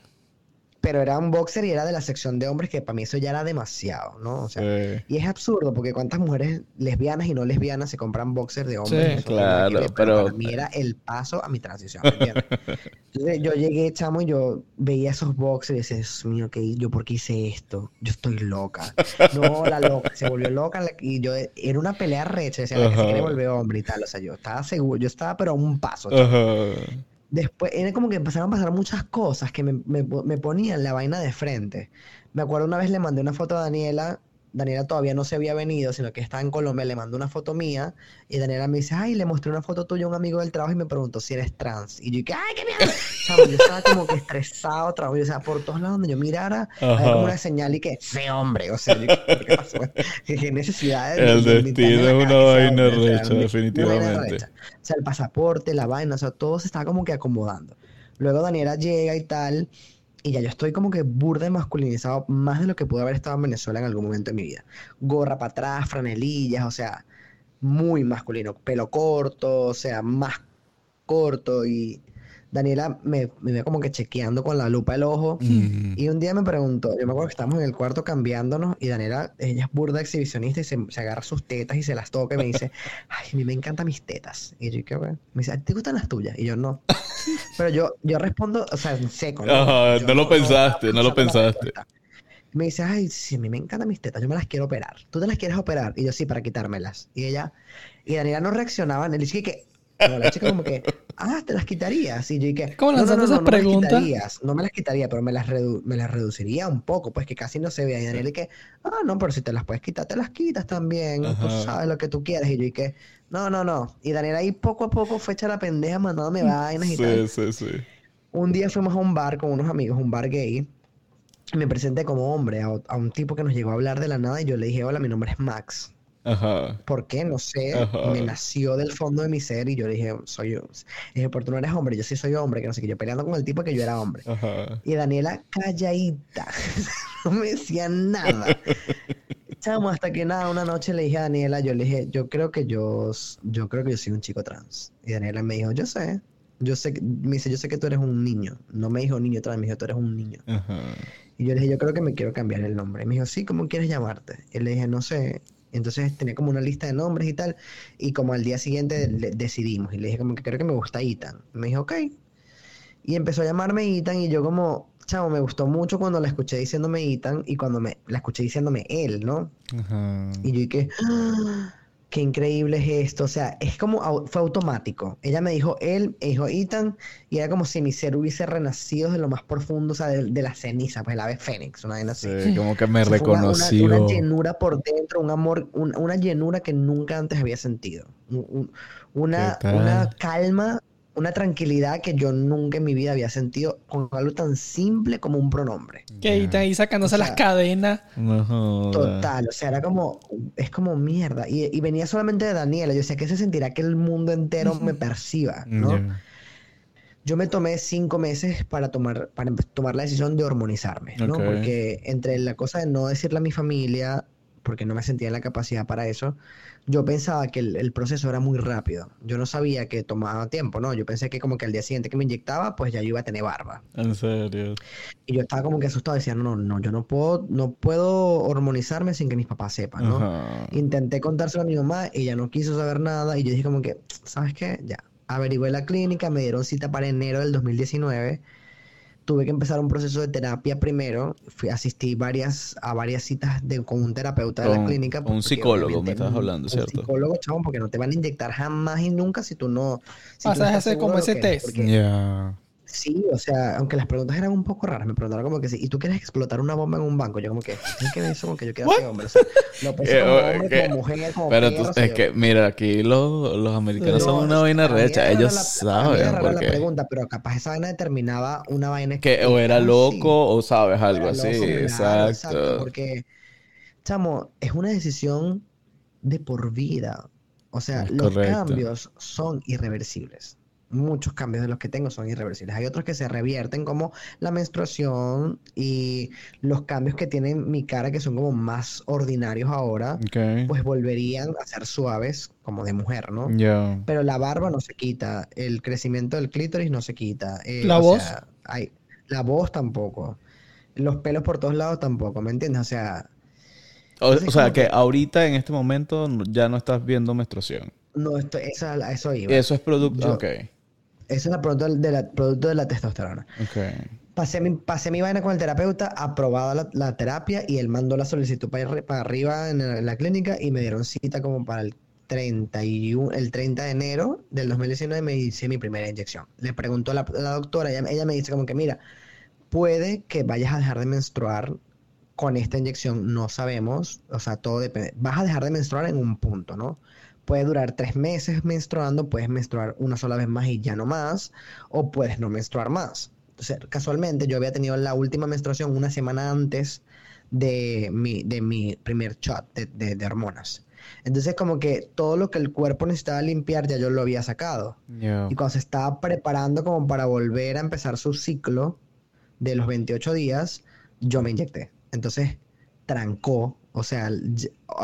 Pero era un boxer y era de la sección de hombres que para mí eso ya era demasiado, ¿no? O sea, Sí. y es absurdo porque cuántas mujeres lesbianas y no lesbianas se compran boxers de hombres. Sí. Claro, pero- para mí era el paso a mi transición, ¿me entiendes? Entonces yo llegué, chamo, y yo veía esos boxers y decía, Dios mío, ¿qué, yo por qué hice esto? Yo estoy loca. No, la loca, se volvió loca la- y yo, era una pelea recha, decía, la que se quiere volver hombre y tal, o sea, yo estaba seguro, yo estaba pero a un paso, chamo. Ajá. Después, era como que empezaron a pasar muchas cosas que me, me, ponían la vaina de frente. Me acuerdo una vez le mandé una foto a Daniela Daniela todavía no se había venido, sino que estaba en Colombia, le mandó una foto mía y Daniela me dice, ay, le mostré una foto tuya a un amigo del trabajo y me preguntó si eres trans. Y yo dije, ay, qué mierda. Chamo, yo estaba como que estresado, vez, o sea, por todos lados donde yo mirara, había como una señal y que, ese hombre, o sea, yo, ¿qué pasó? ¿Qué necesidad de- El destino es una vaina recha, definitivamente. recha. O sea, el pasaporte, la vaina, o sea, todo se estaba como que acomodando. Luego Daniela llega y tal, y ya yo estoy como que burda y masculinizado más de lo que pude haber estado en Venezuela en algún momento de mi vida. Gorra para atrás, franelillas, o sea, muy masculino. Pelo corto, o sea, más corto. Y Daniela me, me ve como que chequeando con la lupa el ojo. Mm. Y un día me preguntó, yo me acuerdo que estábamos en el cuarto cambiándonos y Daniela, ella es burda exhibicionista y se, se agarra sus tetas y se las toca y me dice, ay, a mí me encantan mis tetas. Y yo, ¿qué güey? Me dice, ¿te gustan las tuyas? Y yo, no. Pero yo, yo respondo, o sea, en seco. Ajá, Yo no lo pensaste, no lo pensaste. Me dice, ay, sí, a mí me encantan mis tetas, yo me las quiero operar. ¿Tú te las quieres operar? Y yo, sí, para quitármelas. Y ella, y Daniela no reaccionaba, le dije que, no, la chica como que, ah, te las quitarías. Y yo dije, ¿Cómo no, no, esas no me las preguntas? quitarías, no me las quitaría, pero me las, redu- me las reduciría un poco, pues que casi no se vea. Y Daniela y que, ah, no, pero si te las puedes quitar, te las quitas también, tú Ajá. sabes lo que tú quieres. Y yo dije, no, no, no. Y Daniela ahí poco a poco fue hecha la pendeja mandándome vainas y tal. Sí, sí, sí. Un día fuimos a un bar con unos amigos, un bar gay. y Me presenté como hombre a, a un tipo que nos llegó a hablar de la nada y yo le dije, hola, mi nombre es Max. Ajá. ¿Por qué? No sé. Ajá. Me nació del fondo de mi ser y yo le dije, soy yo. Dije, pero tú no eres hombre, yo sí soy hombre, que no sé qué. Yo peleando con el tipo que yo era hombre. Ajá. Y Daniela calladita, no me decía nada. Chamo, hasta que nada, una noche le dije a Daniela, yo le dije, yo creo que yo, yo creo que yo soy un chico trans. Y Daniela me dijo, yo sé, yo sé, que- me dice, yo sé que tú eres un niño. No me dijo niño trans, me dijo, tú eres un niño. Ajá. Y yo le dije, yo creo que me quiero cambiar el nombre. Y me dijo, sí, ¿cómo quieres llamarte? Y le dije, no sé. Entonces tenía como una lista de nombres y tal. Y como al día siguiente le- decidimos. Y le dije, como que creo que me gusta Ethan. Me dijo, ok. Y empezó a llamarme Ethan. Y yo, como, chavo, me gustó mucho cuando la escuché diciéndome Ethan. Y cuando me la escuché diciéndome él, ¿no? Ajá. Y yo dije, "Ah, qué increíble es esto. O sea, es como, fue automático. Ella me dijo él, me dijo Ethan, y era como si mi ser hubiese renacido de lo más profundo, o sea, de, de la ceniza, pues el ave fénix, una vaina así. Sí, como que me O sea, fue una- una- reconoció. Una, llenura por dentro, un amor, un- una llenura que nunca antes había sentido. Un- un- una, ¿Qué tal? una calma, una tranquilidad que yo nunca en mi vida había sentido con algo tan simple como un pronombre. Que ahí está ahí sacándose O sea, las cadenas. No. Total, o sea, era como, es como mierda. Y, y venía solamente de Daniela. Yo decía, ¿qué se sentirá que el mundo entero me perciba? ¿no? Yo me tomé cinco meses para tomar, para tomar la decisión de hormonizarme, ¿no? Porque entre la cosa de no decirle a mi familia, porque no me sentía en la capacidad para eso, yo pensaba que el, el proceso era muy rápido. Yo no sabía que tomaba tiempo, ¿no? Yo pensé que como que al día siguiente que me inyectaba, pues ya yo iba a tener barba. En serio. Y yo estaba como que asustado, decía, no, no, no, yo no puedo, no puedo hormonizarme sin que mis papás sepan, ¿no? Ajá. Intenté contárselo a mi mamá, ella no quiso saber nada y yo dije como que, ¿sabes qué? Ya. Averigüé la clínica, me dieron cita para enero del 2019. Tuve que empezar un proceso de terapia primero. Fui, asistí varias, a varias citas de, con un terapeuta de la clínica. un psicólogo, me estabas un- hablando, un ¿cierto? psicólogo, chavón, porque no te van a inyectar jamás y nunca si tú no... si tú no Pasas estás ese- seguro como ese test. porque- Ya. Sí, o sea, aunque las preguntas eran un poco raras, me preguntaron como que sí, ¿y tú quieres explotar una bomba en un banco? Yo como que, ¿qué que eso? Como que yo quiero ser hombre, o sea, lo pensé Eh, como oh, hombre, ¿qué? como mujer, como Pero tú, o sea, es yo- que, mira, aquí los, los americanos son una vaina recha. Ellos la- era saben la pregunta, pero capaz esa vaina determinaba una vaina Que o era sí, loco o sabes algo era así. loco, Exacto. Porque, chamo, es una decisión de por vida. O sea, Es los correcto. cambios son irreversibles. Muchos cambios de los que tengo son irreversibles. Hay otros que se revierten como la menstruación y los cambios que tiene mi cara que son como más ordinarios ahora, pues volverían a ser suaves como de mujer, ¿no? Pero la barba no se quita, el crecimiento del clítoris no se quita. eh, ¿La o voz? sea, hay, la voz tampoco. Los pelos por todos lados tampoco, ¿me entiendes? O sea, O, sea, que que- ahorita en este momento ya no estás viendo menstruación. no esto, esa, eso iba. Eso es producto. Yo- Ok. Eso es la producto de la, producto de la testosterona. Ok. Pasé mi, pasé mi vaina con el terapeuta, aprobada la, la terapia y él mandó la solicitud para, arri- para arriba en la, en la clínica y me dieron cita como para el 31, el 30 de enero del 2019 me hice mi primera inyección. Le preguntó a la, la doctora, ella, ella me dice como que mira, puede que vayas a dejar de menstruar con esta inyección no sabemos, o sea, todo depende. Vas a dejar de menstruar en un punto, ¿no? Puede durar tres meses menstruando, puedes menstruar una sola vez más y ya no más, o puedes no menstruar más. Entonces, casualmente yo había tenido la última menstruación una semana antes de mi, de mi primer shot de, de, hormonas. Entonces, como que todo lo que el cuerpo necesitaba limpiar ya yo lo había sacado. Y cuando se estaba preparando como para volver a empezar su ciclo de los 28 días, yo me inyecté. Entonces, trancó, o sea,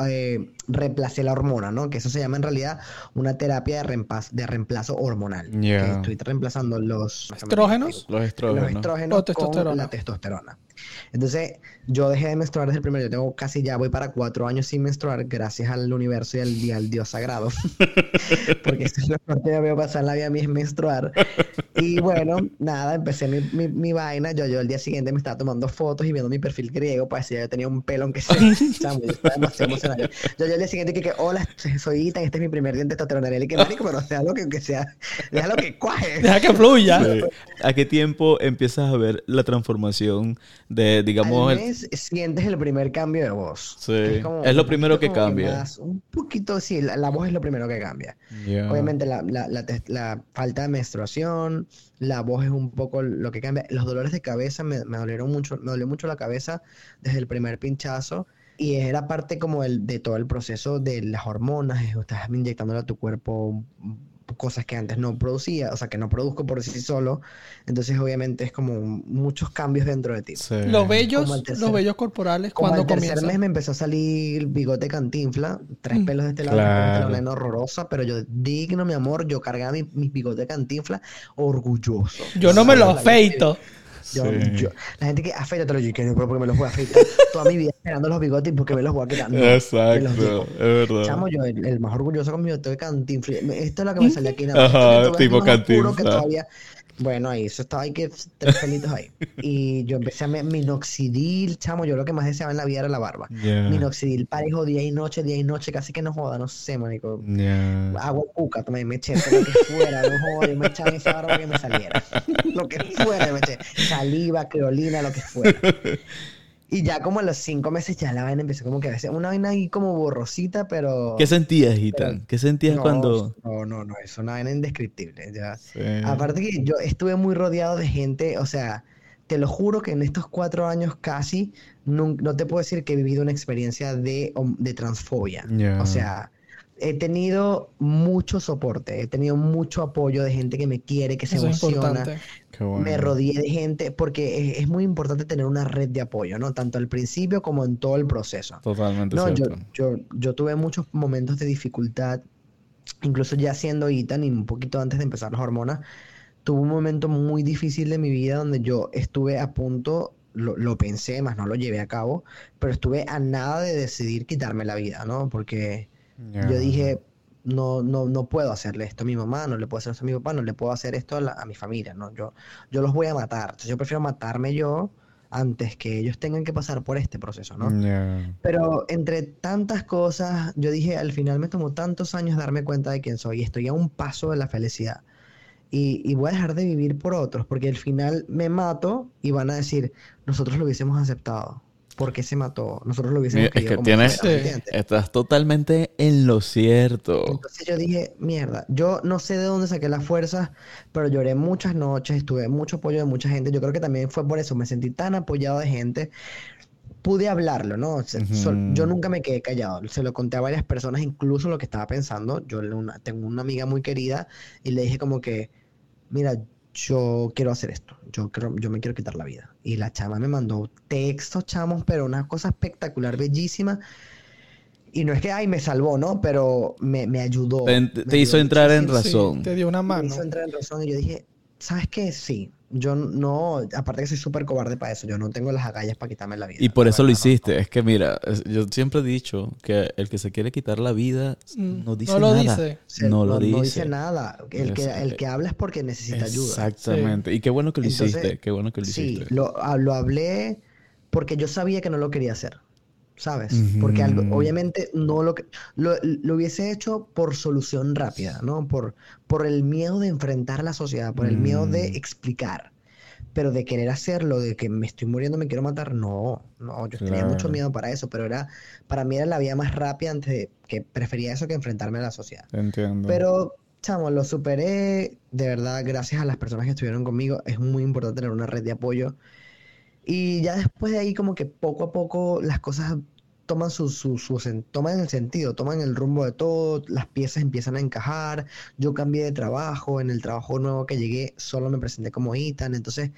eh, reemplacé la hormona, ¿no? Que eso se llama en realidad una terapia de reemplazo, de reemplazo hormonal. estoy reemplazando los estrógenos, los estrógenos, con la testosterona. Entonces, yo dejé de menstruar desde el primer, yo tengo casi ya, voy para cuatro años sin menstruar, gracias al universo y al, Dios sagrado. Porque eso es lo que yo veo pasar en la vida a mí es menstruar. Y bueno, nada, empecé mi, mi, mi, vaina. Yo, yo el día siguiente me estaba tomando fotos y viendo mi perfil griego para decir que yo tenía un pelo aunque sea. yo estaba demasiado emocionado. Yo, yo el día siguiente que, que hola, soy Ethan, este es mi primer diente testosterona. Y que marico, pero sea lo que, que sea, lo que cuaje. Deja que fluya. ¿A qué tiempo empiezas a ver la transformación de, digamos... Al mes sientes el primer cambio de voz. Sí. Es, lo primero que cambia. un poquito, sí, la, voz es lo primero que cambia. Obviamente la, la, la, falta de menstruación, la voz es un poco lo que cambia. Los dolores de cabeza me, me dolieron mucho, me dolió mucho la cabeza desde el primer pinchazo. Y era parte como el, de todo el proceso de las hormonas, estás inyectándole a tu cuerpo cosas que antes no producía, o sea, que no produzco por sí solo. Entonces, obviamente, es como muchos cambios dentro de ti. Los bellos, los bellos corporales, cuando el tercer mes me empezó a salir bigote cantinfla, tres mm. pelos de este lado, una horrorosa, pero yo, digno, mi amor, yo cargaba mis mi bigote cantinfla orgulloso. Yo no me lo afeito. Yo, yo, la gente que afeita te lo digo, pero porque me los voy a afeitar toda mi vida esperando los bigotes porque me los voy a quitar. Exacto, es verdad. Chamo, yo el, más orgulloso con mi bigote de cantinfla. Esto es lo que me sale aquí. En Ajá, tipo cantinfla. Que todavía, bueno, ahí, eso estaba ahí que tres pelitos ahí. Y yo empecé a minoxidil, chamo, yo lo que más deseaba en la vida era la barba. Minoxidil parejo día y noche, día y noche, casi que no joda, no sé, manico. Agua cuca, tomé, me eché, lo que fuera, no joda, yo me echaba esa barba que me saliera. lo que fuera, me eché. Saliva, creolina, lo que fuera. Y ya como a los cinco meses ya la vaina empezó como que a veces una vaina ahí como borrosita, pero... ¿Qué sentías, Gitan? ¿Qué sentías cuando...? No, no, no, es una vaina indescriptible. Ya. Aparte que yo estuve muy rodeado de gente, o sea, te lo juro que en estos cuatro años casi no, te puedo decir que he vivido una experiencia de, de transfobia. O sea, he tenido mucho soporte, he tenido mucho apoyo de gente que me quiere, que se emociona. Me rodeé de gente, porque es, muy importante tener una red de apoyo, ¿no? Tanto al principio como en todo el proceso. Totalmente no, cierto. Yo, yo, tuve muchos momentos de dificultad, incluso ya siendo Itan y un poquito antes de empezar las hormonas, tuve un momento muy difícil de mi vida donde yo estuve a punto lo, lo, pensé, más no lo llevé a cabo, pero estuve a nada de decidir quitarme la vida, ¿no? Porque yo dije, no, no, no puedo hacerle esto a mi mamá, no le puedo hacer esto a mi papá, no le puedo hacer esto a, mi familia, ¿no? Yo, yo los voy a matar. Entonces yo prefiero matarme yo antes que ellos tengan que pasar por este proceso, ¿no? Pero entre tantas cosas, yo dije, al final me tomó tantos años darme cuenta de quién soy y estoy a un paso de la felicidad. Y, y, voy a dejar de vivir por otros, porque al final me mato y van a decir, nosotros lo hubiésemos aceptado por qué se mató. Nosotros lo hubiésemos Es que tienes, estás totalmente en lo cierto. Entonces yo dije, mierda, yo no sé de dónde saqué las fuerzas, pero lloré muchas noches, tuve mucho apoyo de mucha gente. Yo creo que también fue por eso, me sentí tan apoyado de gente. Pude hablarlo, ¿no? Yo nunca me quedé callado. Se lo conté a varias personas, incluso lo que estaba pensando. Yo tengo una amiga muy querida y le dije como que, mira, yo quiero hacer esto, yo, creo, yo me quiero quitar la vida. Y la chama me mandó textos, chamos, pero una cosa espectacular, bellísima. Y no es que, ay, me salvó, ¿no? Pero me, me ayudó. Te, hizo entrar en razón. te dio una mano. Me hizo entrar en razón y yo dije, ¿sabes qué? Sí, yo no, aparte que soy súper cobarde para eso, yo no tengo las agallas para quitarme la vida. Y por eso lo hiciste. Es que mira, yo siempre he dicho que el que se quiere quitar la vida mm, no dice nada. Dice. No, lo dice. No dice nada. El que, el que habla es porque necesita ayuda. Exactamente. Y qué bueno que lo hiciste. Qué bueno que lo hiciste. Sí, lo, lo hablé porque yo sabía que no lo quería hacer. ¿Sabes? Porque obviamente no lo, lo, lo hubiese hecho por solución rápida, ¿no? Por, por el miedo de enfrentar a la sociedad, por el miedo de mm. explicar. pero de querer hacerlo, de que me estoy muriendo, me quiero matar, no, no, yo tenía mucho miedo para eso, pero era, para mí era la vía más rápida antes de que prefería eso que enfrentarme a la sociedad. Entiendo. Pero, chamo, lo superé, de verdad, gracias a las personas que estuvieron conmigo, es muy importante tener una red de apoyo. Y ya después de ahí, como que poco a poco las cosas toman su, su, su toman el sentido, toman el rumbo de todo, las piezas empiezan a encajar, yo cambié de trabajo, en el trabajo nuevo que llegué solo me presenté como Ethan, entonces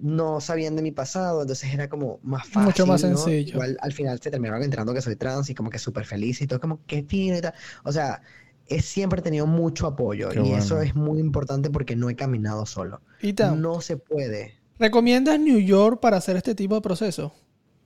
no sabían de mi pasado, entonces era como más fácil. Mucho más ¿no? sencillo. Igual al final se terminaron enterando que soy trans y como que súper feliz y todo, como que fino y tal. O sea, he siempre tenido mucho apoyo Qué y eso es muy importante porque no he caminado solo. Ethan, No se puede. ¿Recomiendas New York para hacer este tipo de proceso?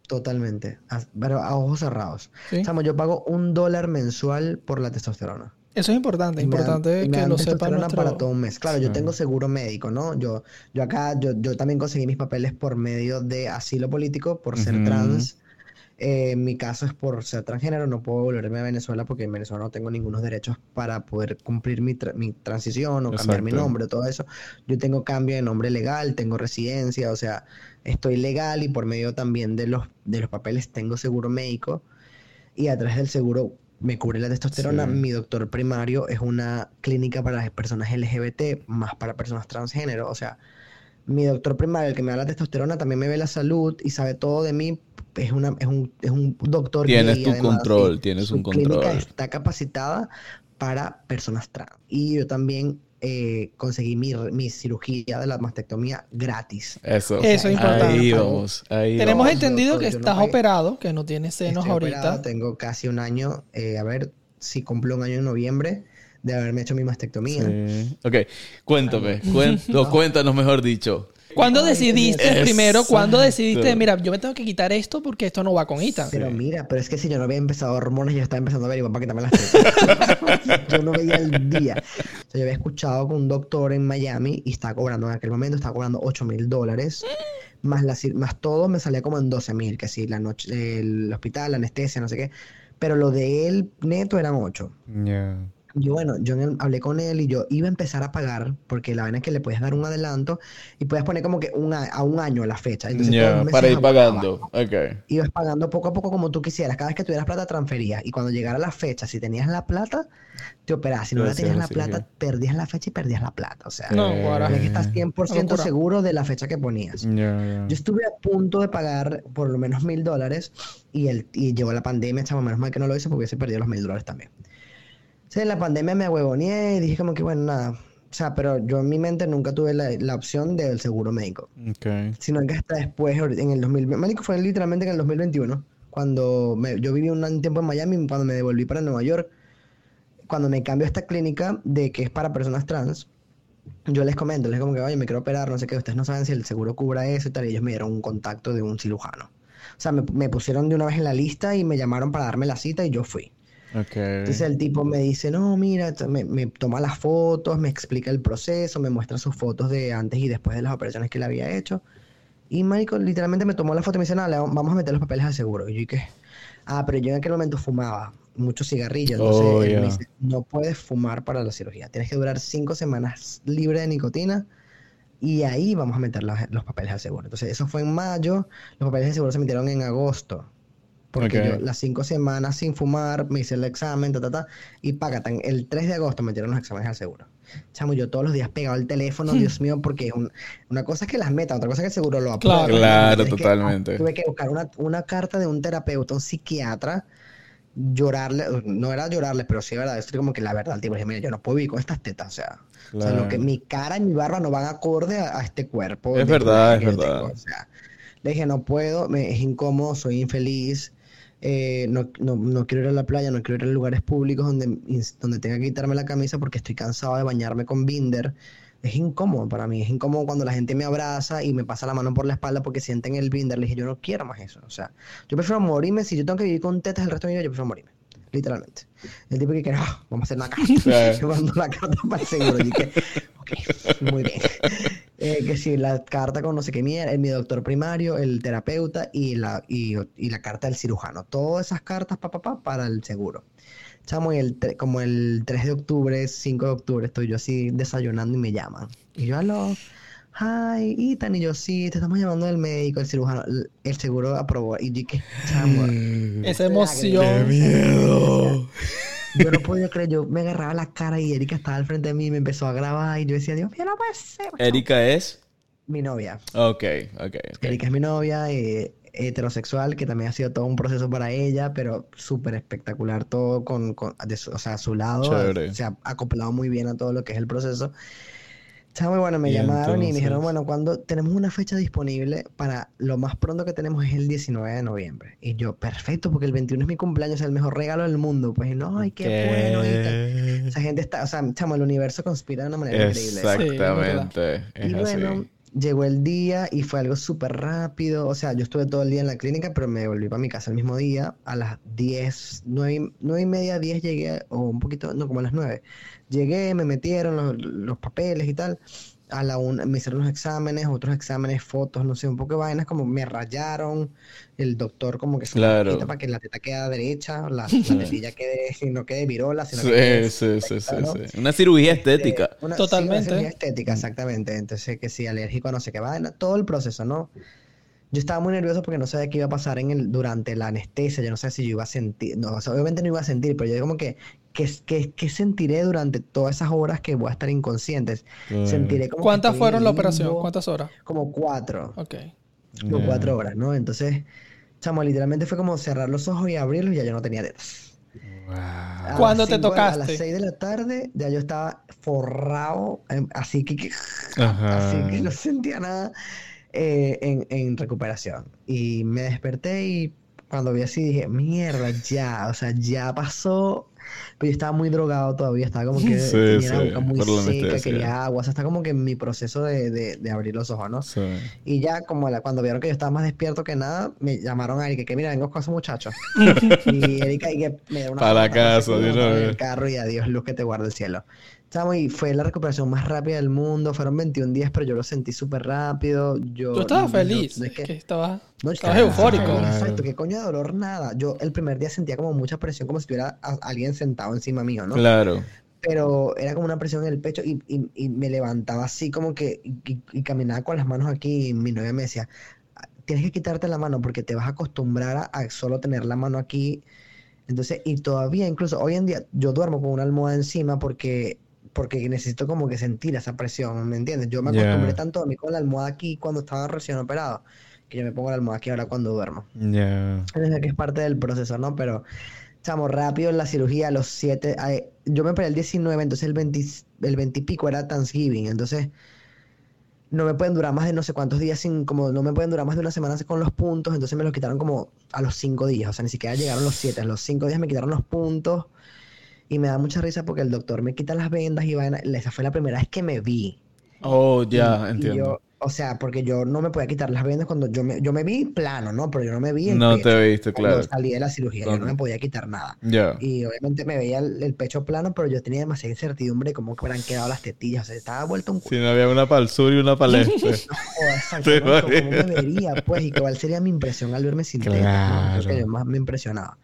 Totalmente, a- pero a ojos cerrados. ¿Sí? Chamo, yo pago un dólar mensual por la testosterona. Eso es importante, Y me dan- importante que dan lo sepa testosterona nuestro... para todo un mes. Claro, yo tengo seguro médico, ¿no? Yo, yo acá, yo, yo también conseguí mis papeles por medio de asilo político, por ser trans. Eh, en mi caso es por ser transgénero, no puedo volverme a Venezuela porque en Venezuela no tengo ningunos derechos para poder cumplir mi, tra- mi transición o cambiar mi Exacto. nombre, todo eso. Yo tengo cambio de nombre legal, tengo residencia, o sea, estoy legal y por medio también de los, de los papeles tengo seguro médico y a través del seguro me cubre la testosterona. Sí. Mi doctor primario es una clínica para las personas LGBT, más para personas transgénero. O sea, mi doctor primario, el que me da la testosterona, también me ve la salud y sabe todo de mí. Es, una, es, un, es un doctor Tienes gay, tu además, control, tienes un clínica control. está capacitada para personas trans. Y yo también eh, conseguí mi, mi cirugía de la mastectomía gratis. Eso. Eso es importante. Ahí vamos. Ahí Tenemos vamos. entendido Yo- que no estás operado, que no tienes senos Estoy ahorita. operado, tengo casi un año, eh, a ver si cumplo un año en noviembre de haberme hecho mi mastectomía. Sí. Ok, cuéntame. o cuéntanos mejor dicho. ¿Cuándo Ay, decidiste primero? ¿Cuándo decidiste, mira, yo me tengo que quitar esto porque esto no va con Ethan? Pero mira, pero es que si yo no había empezado hormonas, yo estaba empezando a averiguar para quitarme las tetas. yo no veía el día. O sea, yo había escuchado con un doctor en Miami y estaba cobrando en aquel momento, estaba cobrando 8 mil dólares. Más, la, más todo me salía como en 12 mil, que sí, la noche, el hospital, la anestesia, no sé qué. Pero lo de él neto eran 8. Ya. Yo, bueno, yo en el- hablé con él y yo iba a empezar a pagar, porque la vaina es que le puedes dar un adelanto y puedes poner como que un a, a un año la fecha. Entonces, meses para ir pagando. Ok. Ibas pagando poco a poco como tú quisieras. Cada vez que tuvieras plata, transferías. Y cuando llegara la fecha, si tenías la plata, te operabas. Si no la tenías la la plata, perdías la fecha y perdías la plata. O sea, No, Eh, tenía que estar 100% Locura. seguro de la fecha que ponías. Ya, ya. Yo estuve a punto de pagar por lo menos mil dólares y, el, y llegó la pandemia, chamo, menos mal que no lo hice porque hubiese perdido los mil dólares también. En la pandemia me huevoneé y dije como que, bueno, nada. O sea, pero yo en mi mente nunca tuve la, la opción del seguro médico. Ok. Sino que hasta después, en el 2000, médico fue literalmente en el 2021, cuando me- yo viví un tiempo en Miami, cuando me devolví para Nueva York, cuando me cambio a esta clínica de que es para personas trans, yo les comento, les digo como que, oye, me quiero operar, no sé qué, ustedes no saben si el seguro cubra eso y tal, y ellos me dieron un contacto de un cirujano. O sea, me, me pusieron de una vez en la lista y me llamaron para darme la cita y yo fui. Ok. Entonces el tipo me dice, no, mira, me, me toma las fotos, me explica el proceso, me muestra sus fotos de antes y después de las operaciones que le había hecho. Y Marico literalmente me tomó la foto y me dice, nada, vamos a meter los papeles al seguro. Y yo dije, ah, pero yo en aquel momento fumaba mucho cigarrillo. Entonces Oh, él me dice, no puedes fumar para la cirugía. Tienes que durar cinco semanas libre de nicotina y ahí vamos a meter las- los papeles al seguro. Entonces eso fue en mayo, los papeles del seguro se metieron en agosto. Porque yo las cinco semanas sin fumar, me hice el examen, ta, ta, ta, y págatan. El 3 de agosto metieron los exámenes al seguro. Chamo, yo todos los días pegado el teléfono, Dios mío, porque es un- una cosa es que las metas, otra cosa es que el seguro lo apruebe. Claro. Que- totalmente. tuve que buscar una, una carta de un terapeuta, un psiquiatra, llorarle, no era llorarle, pero sí, verdad, estoy como que la verdad, el tipo dije, mira, yo no puedo vivir con estas tetas, o sea, o sea, lo que mi cara y mi barba no van acorde a, a este cuerpo. Es verdad, es verdad. tengo, o sea, le dije, no puedo, me, es incómodo, soy infeliz, eh, no, no, no quiero ir a la playa, no quiero ir a lugares públicos donde, donde tenga que quitarme la camisa porque estoy cansado de bañarme con binder. Es incómodo para mí, es incómodo cuando la gente me abraza y me pasa la mano por la espalda porque sienten el binder. Le dije, yo no quiero más eso. O sea, yo prefiero morirme. Si yo tengo que vivir con tetas el resto de mi vida, yo prefiero morirme. Literalmente. El tipo que quiere, "Ah, vamos a hacer una carta. Yo mando la carta para el seguro. Y que, ok, muy bien. Eh, que si la carta con no sé qué mierda, el- mi doctor primario, el terapeuta y la, y, y la carta del cirujano. Todas esas cartas pa, pa, pa, para el seguro. Chamo, y el, como el 3 de octubre, 5 de octubre, estoy yo así desayunando y me llaman. Y yo, aló, Hi, Ethan. Y yo, sí, te estamos llamando del médico, el cirujano. El, el seguro aprobó. Y yo dije, chamo. Esa emoción. miedo! Yo no podía creer, yo me agarraba la cara y Erika estaba al frente de mí y me empezó a grabar y yo decía, Dios mío, no puede ser. Erika es. Mi novia. Ok, ok, ok. Erika es mi novia, eh, heterosexual, que también ha sido todo un proceso para ella, pero súper espectacular todo con, con- de o sea, a su lado, Chévere. se ha acoplado muy bien a todo lo que es el proceso. Está muy bueno, me Y llamaron y me dijeron, entonces- bueno, cuando tenemos una fecha disponible para lo más pronto que tenemos es el 19 de noviembre. Y yo, perfecto, porque el 21 es mi cumpleaños, es el mejor regalo del mundo. Pues no, ay, qué bueno. y tal. Esa gente está, o sea, chamo, el universo conspira de una manera increíble. Exactamente. Y así. bueno, llegó el día y fue algo súper rápido. O sea, yo estuve todo el día en la clínica, pero me volví para mi casa el mismo día. A las 10, 9, y- nueve y media, 10 llegué, o un poquito, no, como a las 9. Llegué, me metieron los, los papeles y tal. A la una, me hicieron los exámenes, otros exámenes, fotos, no sé, un poco de vainas, como me rayaron. El doctor como que se Claro. quita para que la teta quede derecha, la, la tetilla quede, no quede virola, sino que Sí, quede sí, sí, sí, recta, ¿no? sí. Una cirugía estética. Este, una- sí, Totalmente. una cirugía estética, exactamente. Entonces, que sí, alérgico, a no sé qué vaina, todo el proceso, ¿no? Yo estaba muy nervioso porque no sabía qué iba a pasar en el, durante la anestesia. Yo no sé si yo iba a sentir, no, o sea, obviamente no iba a sentir, pero yo como que, ¿qué, qué, qué sentiré durante todas esas horas que voy a estar inconscientes? Sentiré como ¿Cuántas fueron la operación? ¿Cuántas horas? Como cuatro, Ok. como Ya. cuatro horas, ¿no? Entonces, chamo, literalmente fue como cerrar los ojos y abrirlos y ya yo no tenía dedos. Wow. ¿Cuándo te de- A tocaste? las 6 de la tarde ya yo estaba forrado, em, así que, que- Ajá. así que no sentía nada eh, en, en recuperación. Y me desperté y cuando vi así dije, mierda, ya, o sea, ya pasó. Pero yo estaba muy drogado todavía, estaba como que Sí, tenía la sí, boca muy la seca, quería agua, o sea, está como que en mi proceso de, de, de abrir los ojos, ¿no? Sí. Y ya como la- cuando vieron que yo estaba más despierto que nada, me llamaron a Erika, que mira, vengo con esos muchachos. y Erika y que me da una Pa' la patada, así casa, de una el carro y adiós, luz que te guarda el cielo. Chamo, y fue la recuperación más rápida del mundo. Fueron 21 días, pero yo lo sentí súper rápido. Yo, Tú estabas no- feliz. no es que- que estabas, no, estabas estaba eufórico. Exacto, qué coño de dolor, nada. Yo el primer día sentía como mucha presión, como si tuviera a- alguien sentado encima mío, ¿no? Claro. pero era como una presión en el pecho y, y- y me levantaba así como que y, y- y caminaba con las manos aquí y mi novia me decía, tienes que quitarte la mano porque te vas a acostumbrar a, a solo tener la mano aquí. Entonces, y todavía incluso hoy en día yo duermo con una almohada encima porque, porque necesito como que sentir esa presión, ¿me entiendes? Yo me acostumbré tanto a dormir con la almohada aquí cuando estaba recién operado, que yo me pongo la almohada aquí ahora cuando duermo. Ya. Desde que es parte del proceso, ¿no? Pero, chamo, rápido en la cirugía, a los 7, yo me operé el 19, entonces el 20, el 20 y pico era Thanksgiving, entonces no me pueden durar más de no sé cuántos días sin, como no me pueden durar más de una semana con los puntos, entonces me los quitaron como a los 5 días, o sea, ni siquiera llegaron los 7, a los 5 días me quitaron los puntos y me da mucha risa porque el doctor me quita las vendas y vaina, esa fue la primera vez que me vi. Oh, ya, y entiendo. yo, o sea, porque yo no me podía quitar las vendas cuando yo me, yo me vi plano, ¿no? Pero yo no me vi el No pecho te viste, cuando claro. salí de la cirugía, yo no Cuando- me podía quitar nada. Ya. Y obviamente me veía el, el pecho plano, pero yo tenía demasiada incertidumbre de cómo que hubieran quedado las tetillas. O sea, estaba vuelto un Si no había una para el sur y una para el este. exacto, Te ¿no? ¿Cómo, cómo me vería? Pues, y cuál sería mi impresión al verme sin tetas, ¿no? Que Claro. yo más me impresionaba.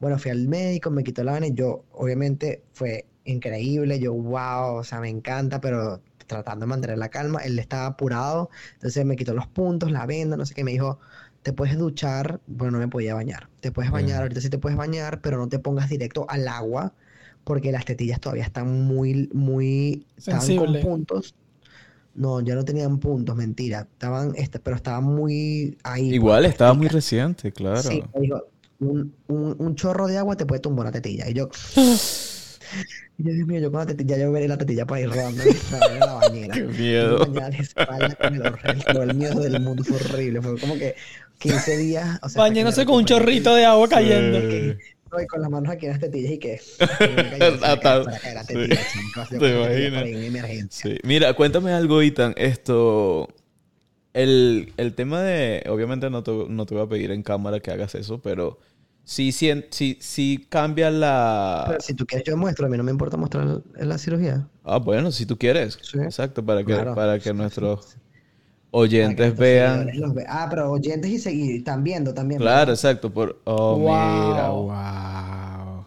Bueno, fui al médico, me quitó la vena y yo, obviamente, fue increíble. Yo, wow, o sea, me encanta, pero tratando de mantener la calma. Él estaba apurado, entonces me quitó los puntos, la venda, no sé qué. Me dijo, te puedes duchar, bueno, no me podía bañar. Te puedes bañar, Mm. ahorita sí te puedes bañar, pero no te pongas directo al agua porque las tetillas todavía están muy, muy, estaban con puntos. No, ya no tenían puntos, mentira. Estaban, este, pero estaban muy ahí. Igual estaba muy reciente, claro. Sí, me dijo, un, un, un chorro de agua te puede tumbar una tetilla. Y yo, y yo, Dios mío, yo con la tetilla, yo veré la tetilla para ir rodando en la bañera. Qué miedo. espalda con el, horror- con el miedo del mundo, fue horrible. Fue como que 15 días. O sea, Bañándose con un chorrito de agua cayendo. Sí. Y con las manos aquí en las tetillas y que. chicos, ¿Te imaginas? por ahí en emergencia. Sí. Mira, cuéntame algo, Ethan. Esto. El, el tema de. Obviamente no te, no te voy a pedir en cámara que hagas eso, pero. Sí, sí, sí, sí cambia la. Pero si tú quieres, yo muestro. A mí no me importa mostrar la cirugía. Ah, bueno, si tú quieres. Sí. Exacto, para que, Claro. para que nuestros que oyentes vean. ve- Ah, pero oyentes y seguir, están viendo también. Claro, ¿verdad? exacto. Por... Oh, Wow. mira, wow.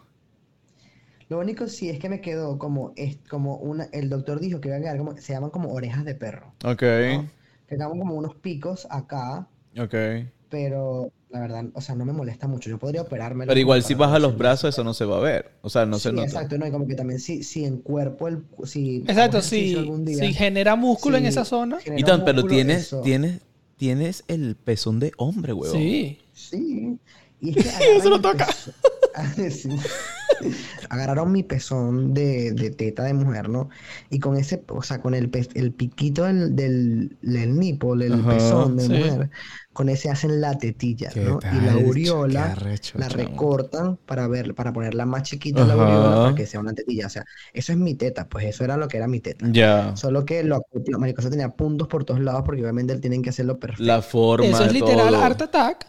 Lo único sí es que me quedó como, es como una, el doctor dijo que iban a quedar como, se llaman como orejas de perro. Ok. ¿no? Que quedaban como unos picos acá, Ok. pero la verdad, o sea, no me molesta mucho. Yo podría operarme. Pero igual si baja los brazos, eso no se va a ver. O sea, no se sí, nota. exacto, no, y como que también si, si en cuerpo, el, si Exacto, si, algún día, si genera músculo en esa zona. Y tan, pero tienes, eso- tienes, tienes el pezón de hombre, huevón. Sí. Sí. Y es que Eso lo toca. Sí. Agarraron mi pezón de, de teta de mujer, ¿no? Y con ese, o sea, con el, pe- el piquito del, del, del nipo, del Ajá, pezón de sí. mujer, con ese hacen la tetilla, ¿Qué ¿no? Y tal, la ch- qué aureola arrecho, la chamo. recortan para ver, para ponerla más chiquita la Ajá. aureola para que sea una tetilla. O sea, eso es mi teta, pues eso era lo que era mi teta. Ya. Solo que lo acopla, marico, eso tenía puntos por todos lados porque obviamente él tienen que hacerlo perfecto. La forma Eso es literal todo. Art Attack.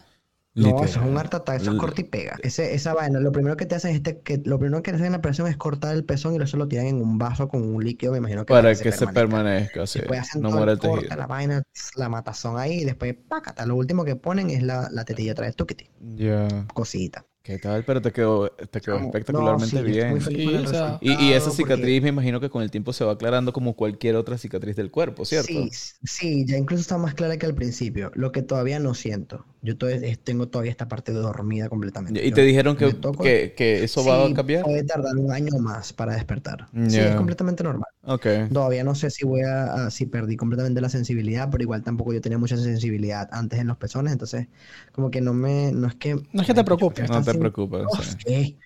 No, eso es un art attack, eso es corta y pega. Ese, esa vaina, lo primero que te hacen es te- que lo primero que te hacen en la operación es cortar el pezón y eso lo tiran en un vaso con un líquido, me imagino que Para que se permanezca, sí. No muera el tejido. la vaina, la matazón ahí y después, pácata, lo último que ponen es la, la tetilla otra vez, tuquiti, Ya. cosita. ¿Qué tal? Pero te quedó, te quedó espectacularmente no, sí, bien. muy feliz Sí, con el o sea, Y, y esa cicatriz me imagino que con el tiempo se va aclarando como cualquier otra cicatriz del cuerpo, ¿cierto? Sí, sí, ya incluso está más clara que al principio. Lo que todavía no siento. Yo tengo todavía esta parte dormida completamente. Y Yo te dijeron que, que, que eso va Sí, a cambiar. Puede tardar un año más para despertar. Sí, Ya. es completamente normal. Ok. Todavía no sé si voy a, a- si perdí completamente la sensibilidad, pero igual tampoco yo tenía mucha sensibilidad antes en los pezones, entonces como que no me, no es que... No es que te preocupes. ¿por qué No te preocupes. Sí.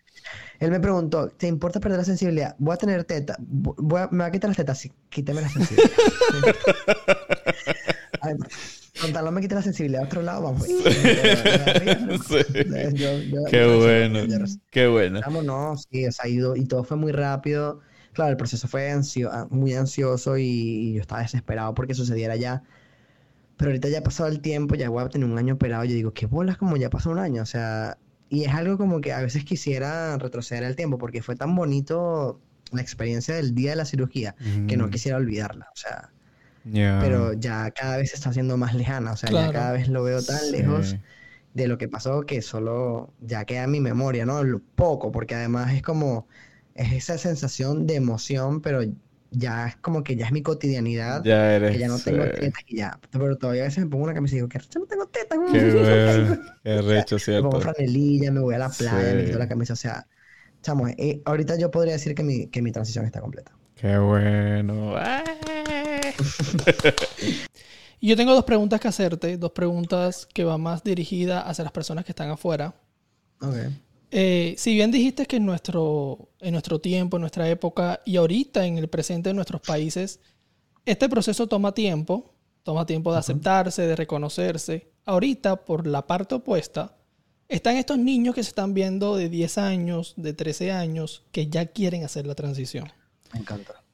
Él me preguntó, ¿te importa perder la sensibilidad? Voy a tener teta, voy a- me va a quitar las tetas, sí, quíteme la sensibilidad. Ay, con tal no me quite la sensibilidad a otro lado, vamos. Sí. Yo- yo- Qué yo- bueno. Qué bueno. Chamo, no, sí, o sea, ido, y todo fue muy rápido. Claro, el proceso fue ansio- ah, muy ansioso y, y yo estaba desesperado porque sucediera ya. Pero ahorita ya ha pasado el tiempo, ya voy a tener un año operado. Yo digo, qué bolas como ya pasó un año. O sea, y es algo como que a veces quisiera retroceder el tiempo porque fue tan bonito la experiencia del día de la cirugía que no Mm, quisiera olvidarla. O sea, ya. pero ya cada vez se está haciendo más lejana. O sea, Claro. ya cada vez lo veo tan Sí. lejos de lo que pasó que solo ya queda en mi memoria, ¿no? Lo poco, porque además es como, es esa sensación de emoción, pero ya es como que ya es mi cotidianidad, Ya eres. que ya no tengo sí. tetas y ya. Pero todavía a veces me pongo una camisa y digo, que yo no tengo tetas. Qué bueno. Qué recho, Me ¿cierto? pongo franelilla, me voy a la playa, me Sí. quito la camisa, o sea, chamo, eh, ahorita yo podría decir que mi, que mi transición está completa. Qué bueno. ¡Ah! Yo tengo dos preguntas que hacerte, dos preguntas que van más dirigidas hacia las personas que están afuera. Ok. Eh, si bien dijiste que en nuestro, en nuestro tiempo, en nuestra época y ahorita en el presente de nuestros países, este proceso toma tiempo, toma tiempo de aceptarse, de reconocerse. Ahorita, por la parte opuesta, están estos niños que se están viendo de 10 años, de 13 años, que ya quieren hacer la transición. Me encanta.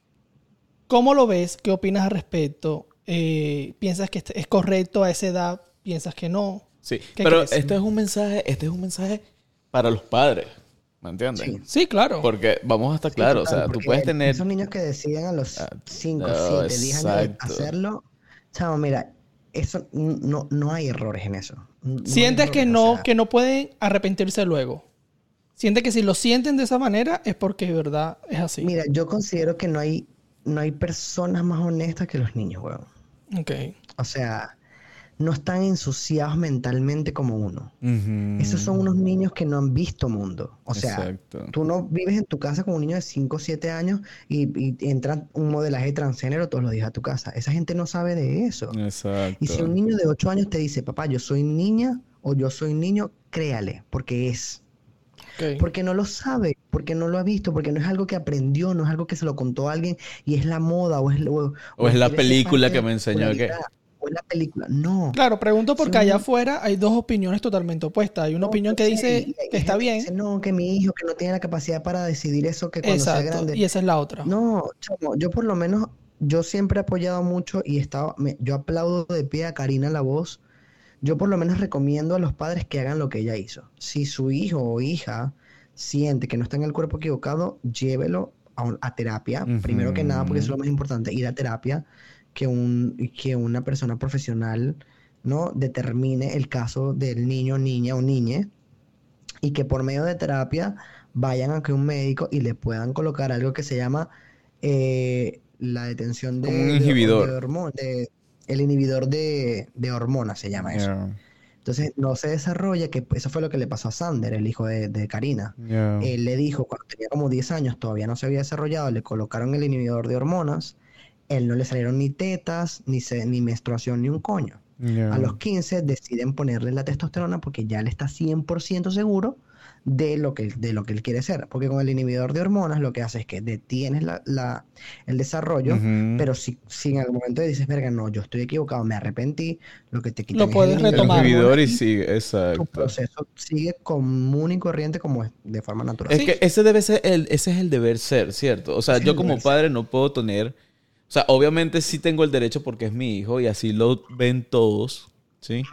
¿Cómo lo ves? ¿Qué opinas al respecto? Eh, ¿Piensas que este- es correcto a esa edad? ¿Piensas que no? Sí, ¿Qué pero crees? este es un mensaje, este es un mensaje para los padres, ¿me entiendes? Sí. Sí, claro. Porque vamos a estar claros, o Total, sea, tú puedes tener Esos niños que deciden a los Ah, 5, no, 7, 10 años de exacto. hacerlo, chavo, mira, eso no, no hay errores en eso. No Sientes que o no, sea, que no pueden arrepentirse luego. Sientes que si lo sienten de esa manera es porque de verdad es así. Mira, yo considero que no hay, no hay personas más honestas que los niños, weón. Ok. O sea, no están ensuciados mentalmente como uno. Esos son unos niños que no han visto mundo. O sea, Exacto. tú no vives en tu casa con un niño de 5 o 7 años y, y entra un modelaje transgénero todos los días a tu casa. Esa gente no sabe de eso. Exacto. Y si un niño de 8 años te dice, papá, yo soy niña o yo soy niño, créale, porque es. Porque no lo sabe, porque no lo ha visto, porque no es algo que aprendió, no es algo que se lo contó a alguien y es la moda o es, o, O es la película que me enseñó que- O es la película. No. Claro, pregunto porque allá afuera hay dos opiniones totalmente opuestas. Hay una No, opinión que sé, dice que está bien. dice, no, que mi hijo que no tiene la capacidad para decidir eso, que cuando sea Exacto. grande. Y esa es la otra. No, chamo, yo por lo menos, yo siempre he apoyado mucho y he estado, me- yo aplaudo de pie a Karina La Voz. Yo por lo menos recomiendo a los padres que hagan lo que ella hizo. Si su hijo o hija siente que no está en el cuerpo equivocado, llévelo a, un- a terapia. Primero que nada, porque eso es lo más importante, ir a terapia, que, un, que una persona profesional no determine el caso del niño, niña o niñe. y que por medio de terapia vayan a que un médico y le puedan colocar algo que se llama eh, la detención de, un inhibidor. de de- el inhibidor de, de hormonas se llama eso. Yeah, Entonces no se desarrolla, que eso fue lo que le pasó a Sander, el hijo de, de Karina. yeah. Él le dijo, cuando tenía como 10 años, todavía no se había desarrollado, le colocaron el inhibidor de hormonas, él no le salieron ni tetas, ni, se- ni menstruación, ni un coño. Yeah. A los 15 deciden ponerle la testosterona porque ya él está 100% seguro de lo, que, de lo que él quiere ser. Porque con el inhibidor de hormonas lo que hace es que detienes la, la- el desarrollo, pero si, si en algún momento dices, verga, no, yo estoy equivocado, me arrepentí, lo que te quitan Lo es el puedes inhibidor el retomar. inhibidor y sigue, tu exacto. proceso sigue común y corriente como es, de forma natural. Es Sí. que ese debe ser el, ese es el deber ser, ¿cierto? O sea, es yo como ser. padre no puedo tener, o sea, obviamente sí tengo el derecho porque es mi hijo y así lo ven todos, ¿sí?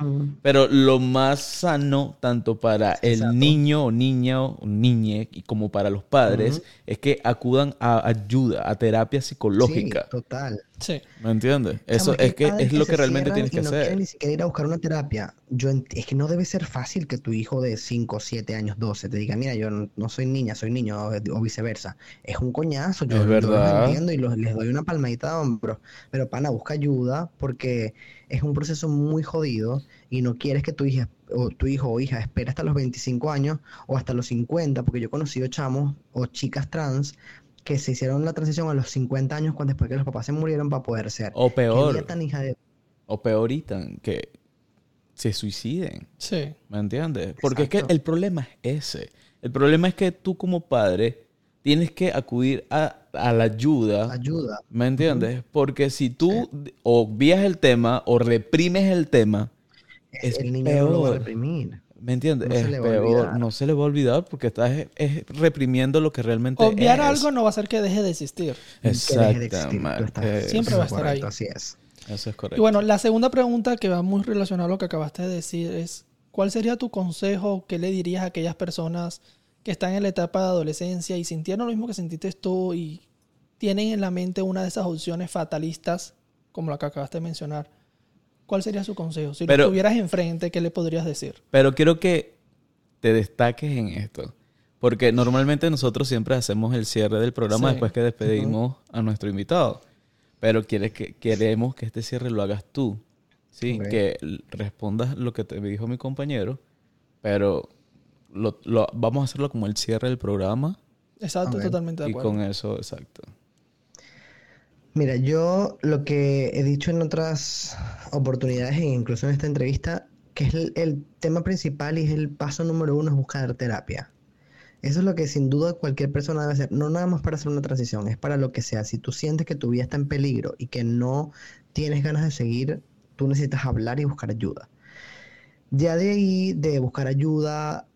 Pero lo más sano, tanto para el niño o niña o niñe y como para los padres, es que acudan a ayuda, a terapia psicológica. Sí, total. Sí. ¿Me entiendes? Eso Chamo, es que es lo que realmente tienes que no hacer. ni siquiera ir a buscar una terapia. Yo es que no debe ser fácil que tu hijo de 5, 7 años, 12 te diga, mira, yo no, soy niña, soy niño, o, viceversa. Es un coñazo, yo, Es yo los verdad. entiendo y los- les doy una palmadita de hombro. Pero pana, busca ayuda porque es un proceso muy jodido y no quieres que tu hija o tu hijo o hija espere hasta los 25 años o hasta los 50, porque yo he conocido chamos o chicas trans que se hicieron la transición a los 50 años cuando después que los papás se murieron para poder ser. O peor, tan hija de... o peor, Ethan, que se suiciden. Sí. ¿Me entiendes? Porque es que el problema es ese. El problema es que tú como padre tienes que acudir a, a la ayuda. ayuda. ¿Me entiendes? Porque si tú o obvias el tema o reprimes el tema, Es el niño no lo va a reprimir. ¿Me entiendes? No se le va a olvidar. No se le va a olvidar porque estás es- es reprimiendo lo que realmente Obviar es. algo no va a hacer que deje de existir. Que deje de existir. Tú Exactamente. Siempre va a estar correcto, ahí. Así es. Eso es correcto. Y bueno, la segunda pregunta que va muy relacionada a lo que acabaste de decir es, ¿cuál sería tu consejo? ¿Qué le dirías a aquellas personas que están en la etapa de adolescencia y sintieron lo mismo que sentiste tú y tienen en la mente una de esas opciones fatalistas, como la que acabaste de mencionar? ¿Cuál sería su consejo? Si Pero- lo tuvieras enfrente, ¿qué le podrías decir? Pero quiero que te destaques en esto. Porque normalmente nosotros siempre hacemos el cierre del programa Sí. después que despedimos a nuestro invitado. Pero quieres que, queremos que este cierre lo hagas tú. Sí, que respondas lo que te dijo mi compañero. Pero lo, lo- vamos a hacerlo como el cierre del programa. Exacto, totalmente de Y acuerdo. con eso, exacto. Mira, yo lo que he dicho en otras oportunidades e incluso en esta entrevista, que es el, tema principal y es el paso número uno es buscar terapia. Eso es lo que sin duda cualquier persona debe hacer, no nada más para hacer una transición, es para lo que sea. Si tú sientes que tu vida está en peligro y que no tienes ganas de seguir, tú necesitas hablar y buscar ayuda. Ya de ahí, de buscar ayuda,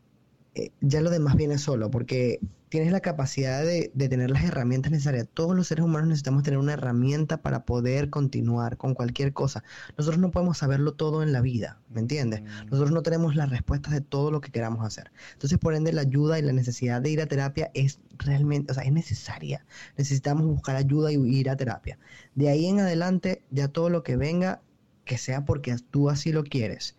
eh, ya lo demás viene solo, porque tienes la capacidad de, de tener las herramientas necesarias. Todos los seres humanos necesitamos tener una herramienta para poder continuar con cualquier cosa. Nosotros no podemos saberlo todo en la vida, ¿me entiendes? Nosotros no tenemos las respuestas de todo lo que queramos hacer. Entonces, por ende, la ayuda y la necesidad de ir a terapia es realmente, o sea, es necesaria. Necesitamos buscar ayuda y ir a terapia. De ahí en adelante, ya todo lo que venga, que sea porque tú así lo quieres.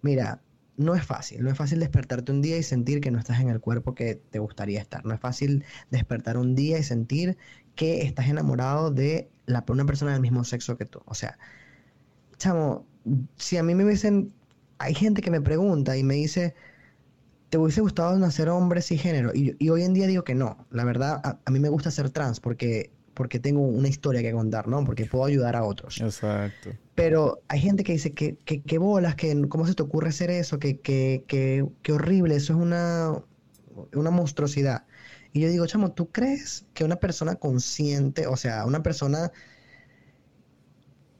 Mira, no es fácil, no es fácil despertarte un día y sentir que no estás en el cuerpo que te gustaría estar. No es fácil despertar un día y sentir que estás enamorado de la, una persona del mismo sexo que tú. O sea, chamo, si a mí me hubiesen... Hay gente que me pregunta y me dice, ¿te hubiese gustado nacer hombre género? Y, y hoy en día digo que no. La verdad, a, a mí me gusta ser trans porque, porque tengo una historia que contar, ¿no? Porque puedo ayudar a otros. Exacto. Pero hay gente que dice que, que, que bolas, que cómo se te ocurre hacer eso, que, que, que, que horrible, eso es una, una monstruosidad. Y yo digo, chamo, ¿tú crees que una persona consciente, o sea, una persona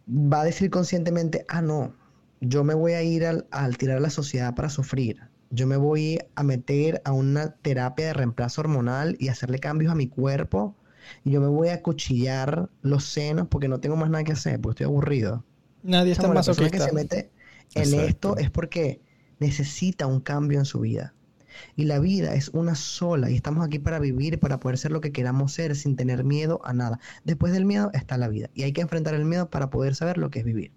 va a decir conscientemente, ah, no, yo me voy a ir al, al tirar a la sociedad para sufrir? Yo me voy a meter a una terapia de reemplazo hormonal y hacerle cambios a mi cuerpo. Y yo me voy a cuchillar los senos porque no tengo más nada que hacer, porque estoy aburrido. Nadie está persona que se mete en Exacto. esto es porque necesita un cambio en su vida. Y la vida es una sola y estamos aquí para vivir para poder ser lo que queramos ser sin tener miedo a nada. Después del miedo está la vida y hay que enfrentar el miedo para poder saber lo que es vivir.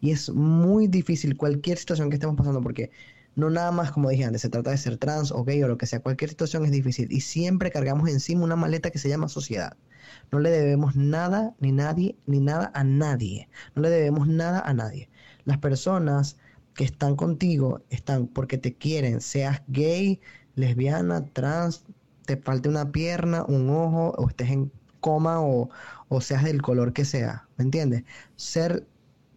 Y es muy difícil cualquier situación que estemos pasando porque no nada más como dije antes, se trata de ser trans o gay o lo que sea, cualquier situación es difícil y siempre cargamos encima una maleta que se llama sociedad. No le debemos nada ni nadie ni nada a nadie. No le debemos nada a nadie. Las personas que están contigo están porque te quieren, seas gay, lesbiana, trans, te falte una pierna, un ojo o estés en coma o, o seas del color que sea, ¿me entiendes? Ser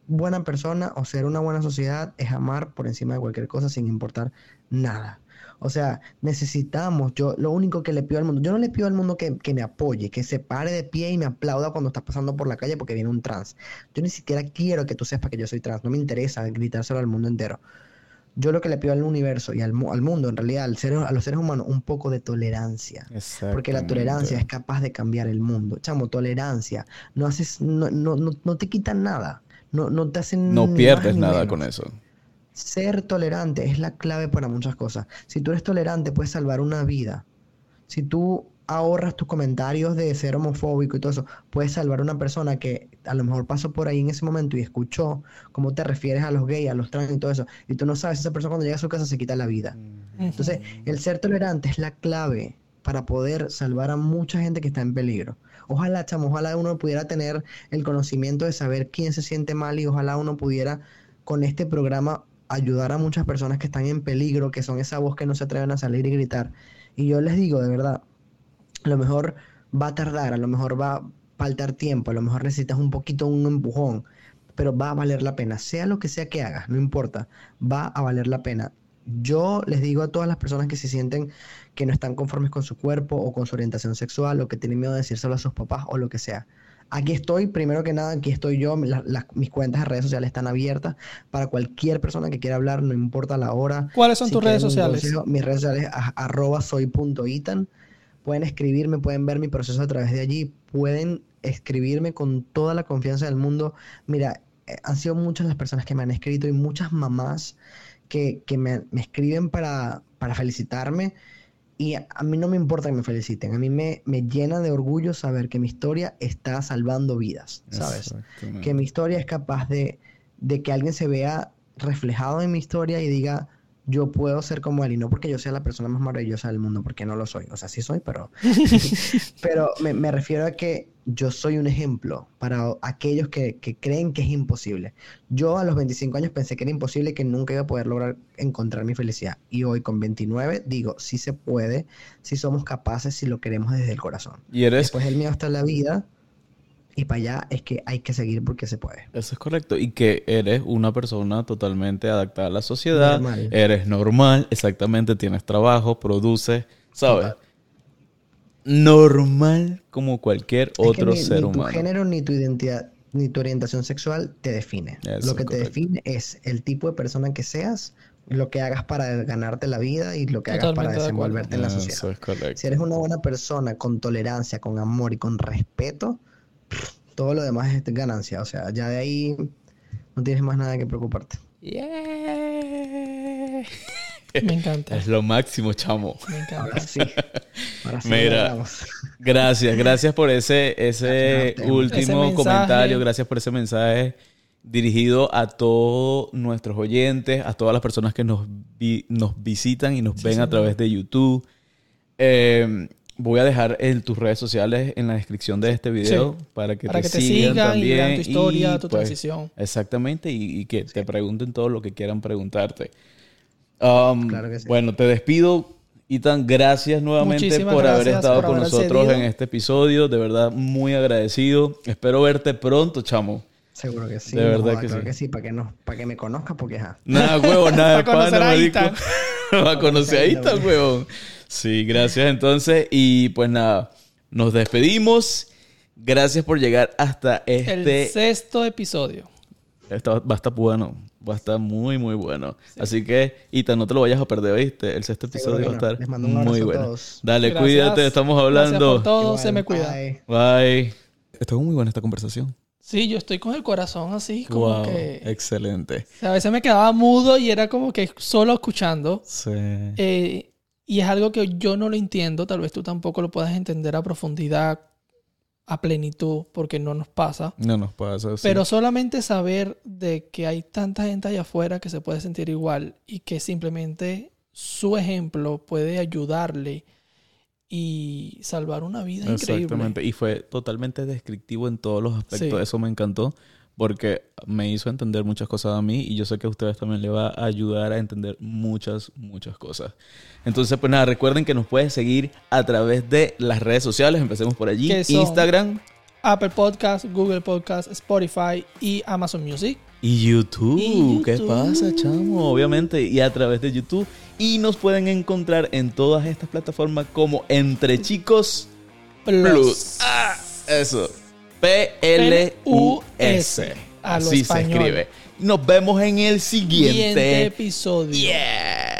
buena persona o ser una buena sociedad es amar por encima de cualquier cosa sin importar nada. O sea, necesitamos, yo lo único que le pido al mundo, yo no le pido al mundo que, que, me apoye, que se pare de pie y me aplauda cuando estás pasando por la calle porque viene un trans. Yo ni siquiera quiero que tú sepas que yo soy trans, no me interesa gritárselo al mundo entero. Yo lo que le pido al universo y al, al mundo, en realidad, al ser, a los seres humanos, un poco de tolerancia. Porque la tolerancia es capaz de cambiar el mundo. Chamo, tolerancia. No haces, no, no, no, no te quitan nada. No, no te hacen. No pierdes nada con eso. Ser tolerante es la clave para muchas cosas. Si tú eres tolerante, puedes salvar una vida. Si tú ahorras tus comentarios de ser homofóbico y todo eso, puedes salvar a una persona que a lo mejor pasó por ahí en ese momento y escuchó cómo te refieres a los gays, a los trans y todo eso, y tú no sabes, esa persona cuando llega a su casa se quita la vida. Entonces, el ser tolerante es la clave para poder salvar a mucha gente que está en peligro. Ojalá, chamo, ojalá uno pudiera tener el conocimiento de saber quién se siente mal y ojalá uno pudiera con este programa ayudar a muchas personas que están en peligro, que son esa voz que no se atreven a salir y gritar. Y yo les digo, de verdad, a lo mejor va a tardar, a lo mejor va a faltar tiempo, a lo mejor necesitas un poquito un empujón, pero va a valer la pena, sea lo que sea que hagas, no importa, va a valer la pena. Yo les digo a todas las personas que se sienten que no están conformes con su cuerpo o con su orientación sexual o que tienen miedo de decírselo a sus papás o lo que sea. Aquí estoy, primero que nada, aquí estoy yo, mis cuentas de redes sociales están abiertas para cualquier persona que quiera hablar, no importa la hora. ¿Cuáles son tus redes sociales? mis redes sociales arroba soy.itan. Pueden escribirme, pueden ver mi proceso a través de allí, pueden escribirme con toda la confianza del mundo. Mira, eh, han sido muchas las personas que me han escrito y muchas mamás que, me, escriben para, para felicitarme. Y a, mí no me importa que me feliciten, a mí me, me, llena de orgullo saber que mi historia está salvando vidas, ¿sabes? Que mi historia es capaz de, de que alguien se vea reflejado en mi historia y diga, yo puedo ser como él y no porque yo sea la persona más maravillosa del mundo, porque no lo soy. O sea, sí soy, pero, pero me, me, refiero a que yo soy un ejemplo para aquellos que, que, creen que es imposible. Yo a los 25 años pensé que era imposible, que nunca iba a poder lograr encontrar mi felicidad. Y hoy con 29 digo, sí se puede, sí somos capaces, si lo queremos desde el corazón. Y eres... Después el mío está en la vida y para allá es que hay que seguir porque se puede. Eso es correcto. Y que eres una persona totalmente adaptada a la sociedad. Eres normal, exactamente. Tienes trabajo, produces, ¿sabes? Normal como cualquier otro ser humano. Ni tu género, ni tu identidad, ni tu orientación sexual te define. lo que te define es el tipo de persona que seas, lo que hagas para ganarte la vida y lo que hagas para desenvolverte en la sociedad. Eso es correcto. Si eres una buena persona con tolerancia, con amor y con respeto, todo lo demás es ganancia. O sea, ya de ahí no tienes más nada que preocuparte. Me encanta. Es lo máximo, chamo. Me encanta. Ahora sí. Ahora sí Mira, gracias, gracias por ese, ese último comentario, gracias por ese mensaje dirigido a todos nuestros oyentes, a todas las personas que nos, nos visitan y nos ven a través de YouTube. Eh, Voy a dejar en tus redes sociales en la descripción de este video para que, te, sigan, también, y tu historia, tu pues, transición. Exactamente, y, que te pregunten todo lo que quieran preguntarte. Um, claro que sí. Bueno, te despido. Itan, gracias nuevamente por haber estado con nosotros en este episodio. De verdad, muy agradecido. Espero verte pronto, chamo. Seguro que sí. De verdad que, sí. que sí. para que, no, para que me conozca, porque Nada, huevo, nada pana, Va a conocer a Itan, huevón. Sí, gracias entonces. Y pues nada, nos despedimos. Gracias por llegar hasta este... El sexto episodio. Esto va a estar bueno. Va a estar muy, muy bueno. Así que, Ita, no te lo vayas a perder, ¿viste? El sexto episodio va a estar muy bueno. Dale, cuídate, estamos hablando. Gracias por todo, se me cuida. Bye. bye. Estuvo muy buena esta conversación. Sí, yo estoy con el corazón así, como wow, que... Excelente. a veces me quedaba mudo y era como que solo escuchando. Sí. Eh, y es algo que yo no lo entiendo, tal vez tú tampoco lo puedas entender a profundidad a plenitud porque no nos pasa. No nos pasa. sí. Pero solamente saber de que hay tanta gente allá afuera que se puede sentir igual y que simplemente su ejemplo puede ayudarle y salvar una vida increíble. Exactamente. Y fue totalmente descriptivo en todos los aspectos. Sí. Eso me encantó porque me hizo entender muchas cosas a mí y yo sé que a ustedes también le va a ayudar a entender muchas, muchas cosas. Entonces, pues nada, recuerden que nos pueden seguir a través de las redes sociales. Empecemos por allí. Instagram Apple Podcast, Google Podcast, Spotify y Amazon Music. y YouTube. Y ¿Qué pasa, chamo? Obviamente. Y a través de YouTube. Y nos pueden encontrar en todas estas plataformas como Entre Chicos Plus. Plus. Ah, eso. P-L-U-S. Así se escribe. Nos vemos en el Siguiente siguiente. episodio. Yeah.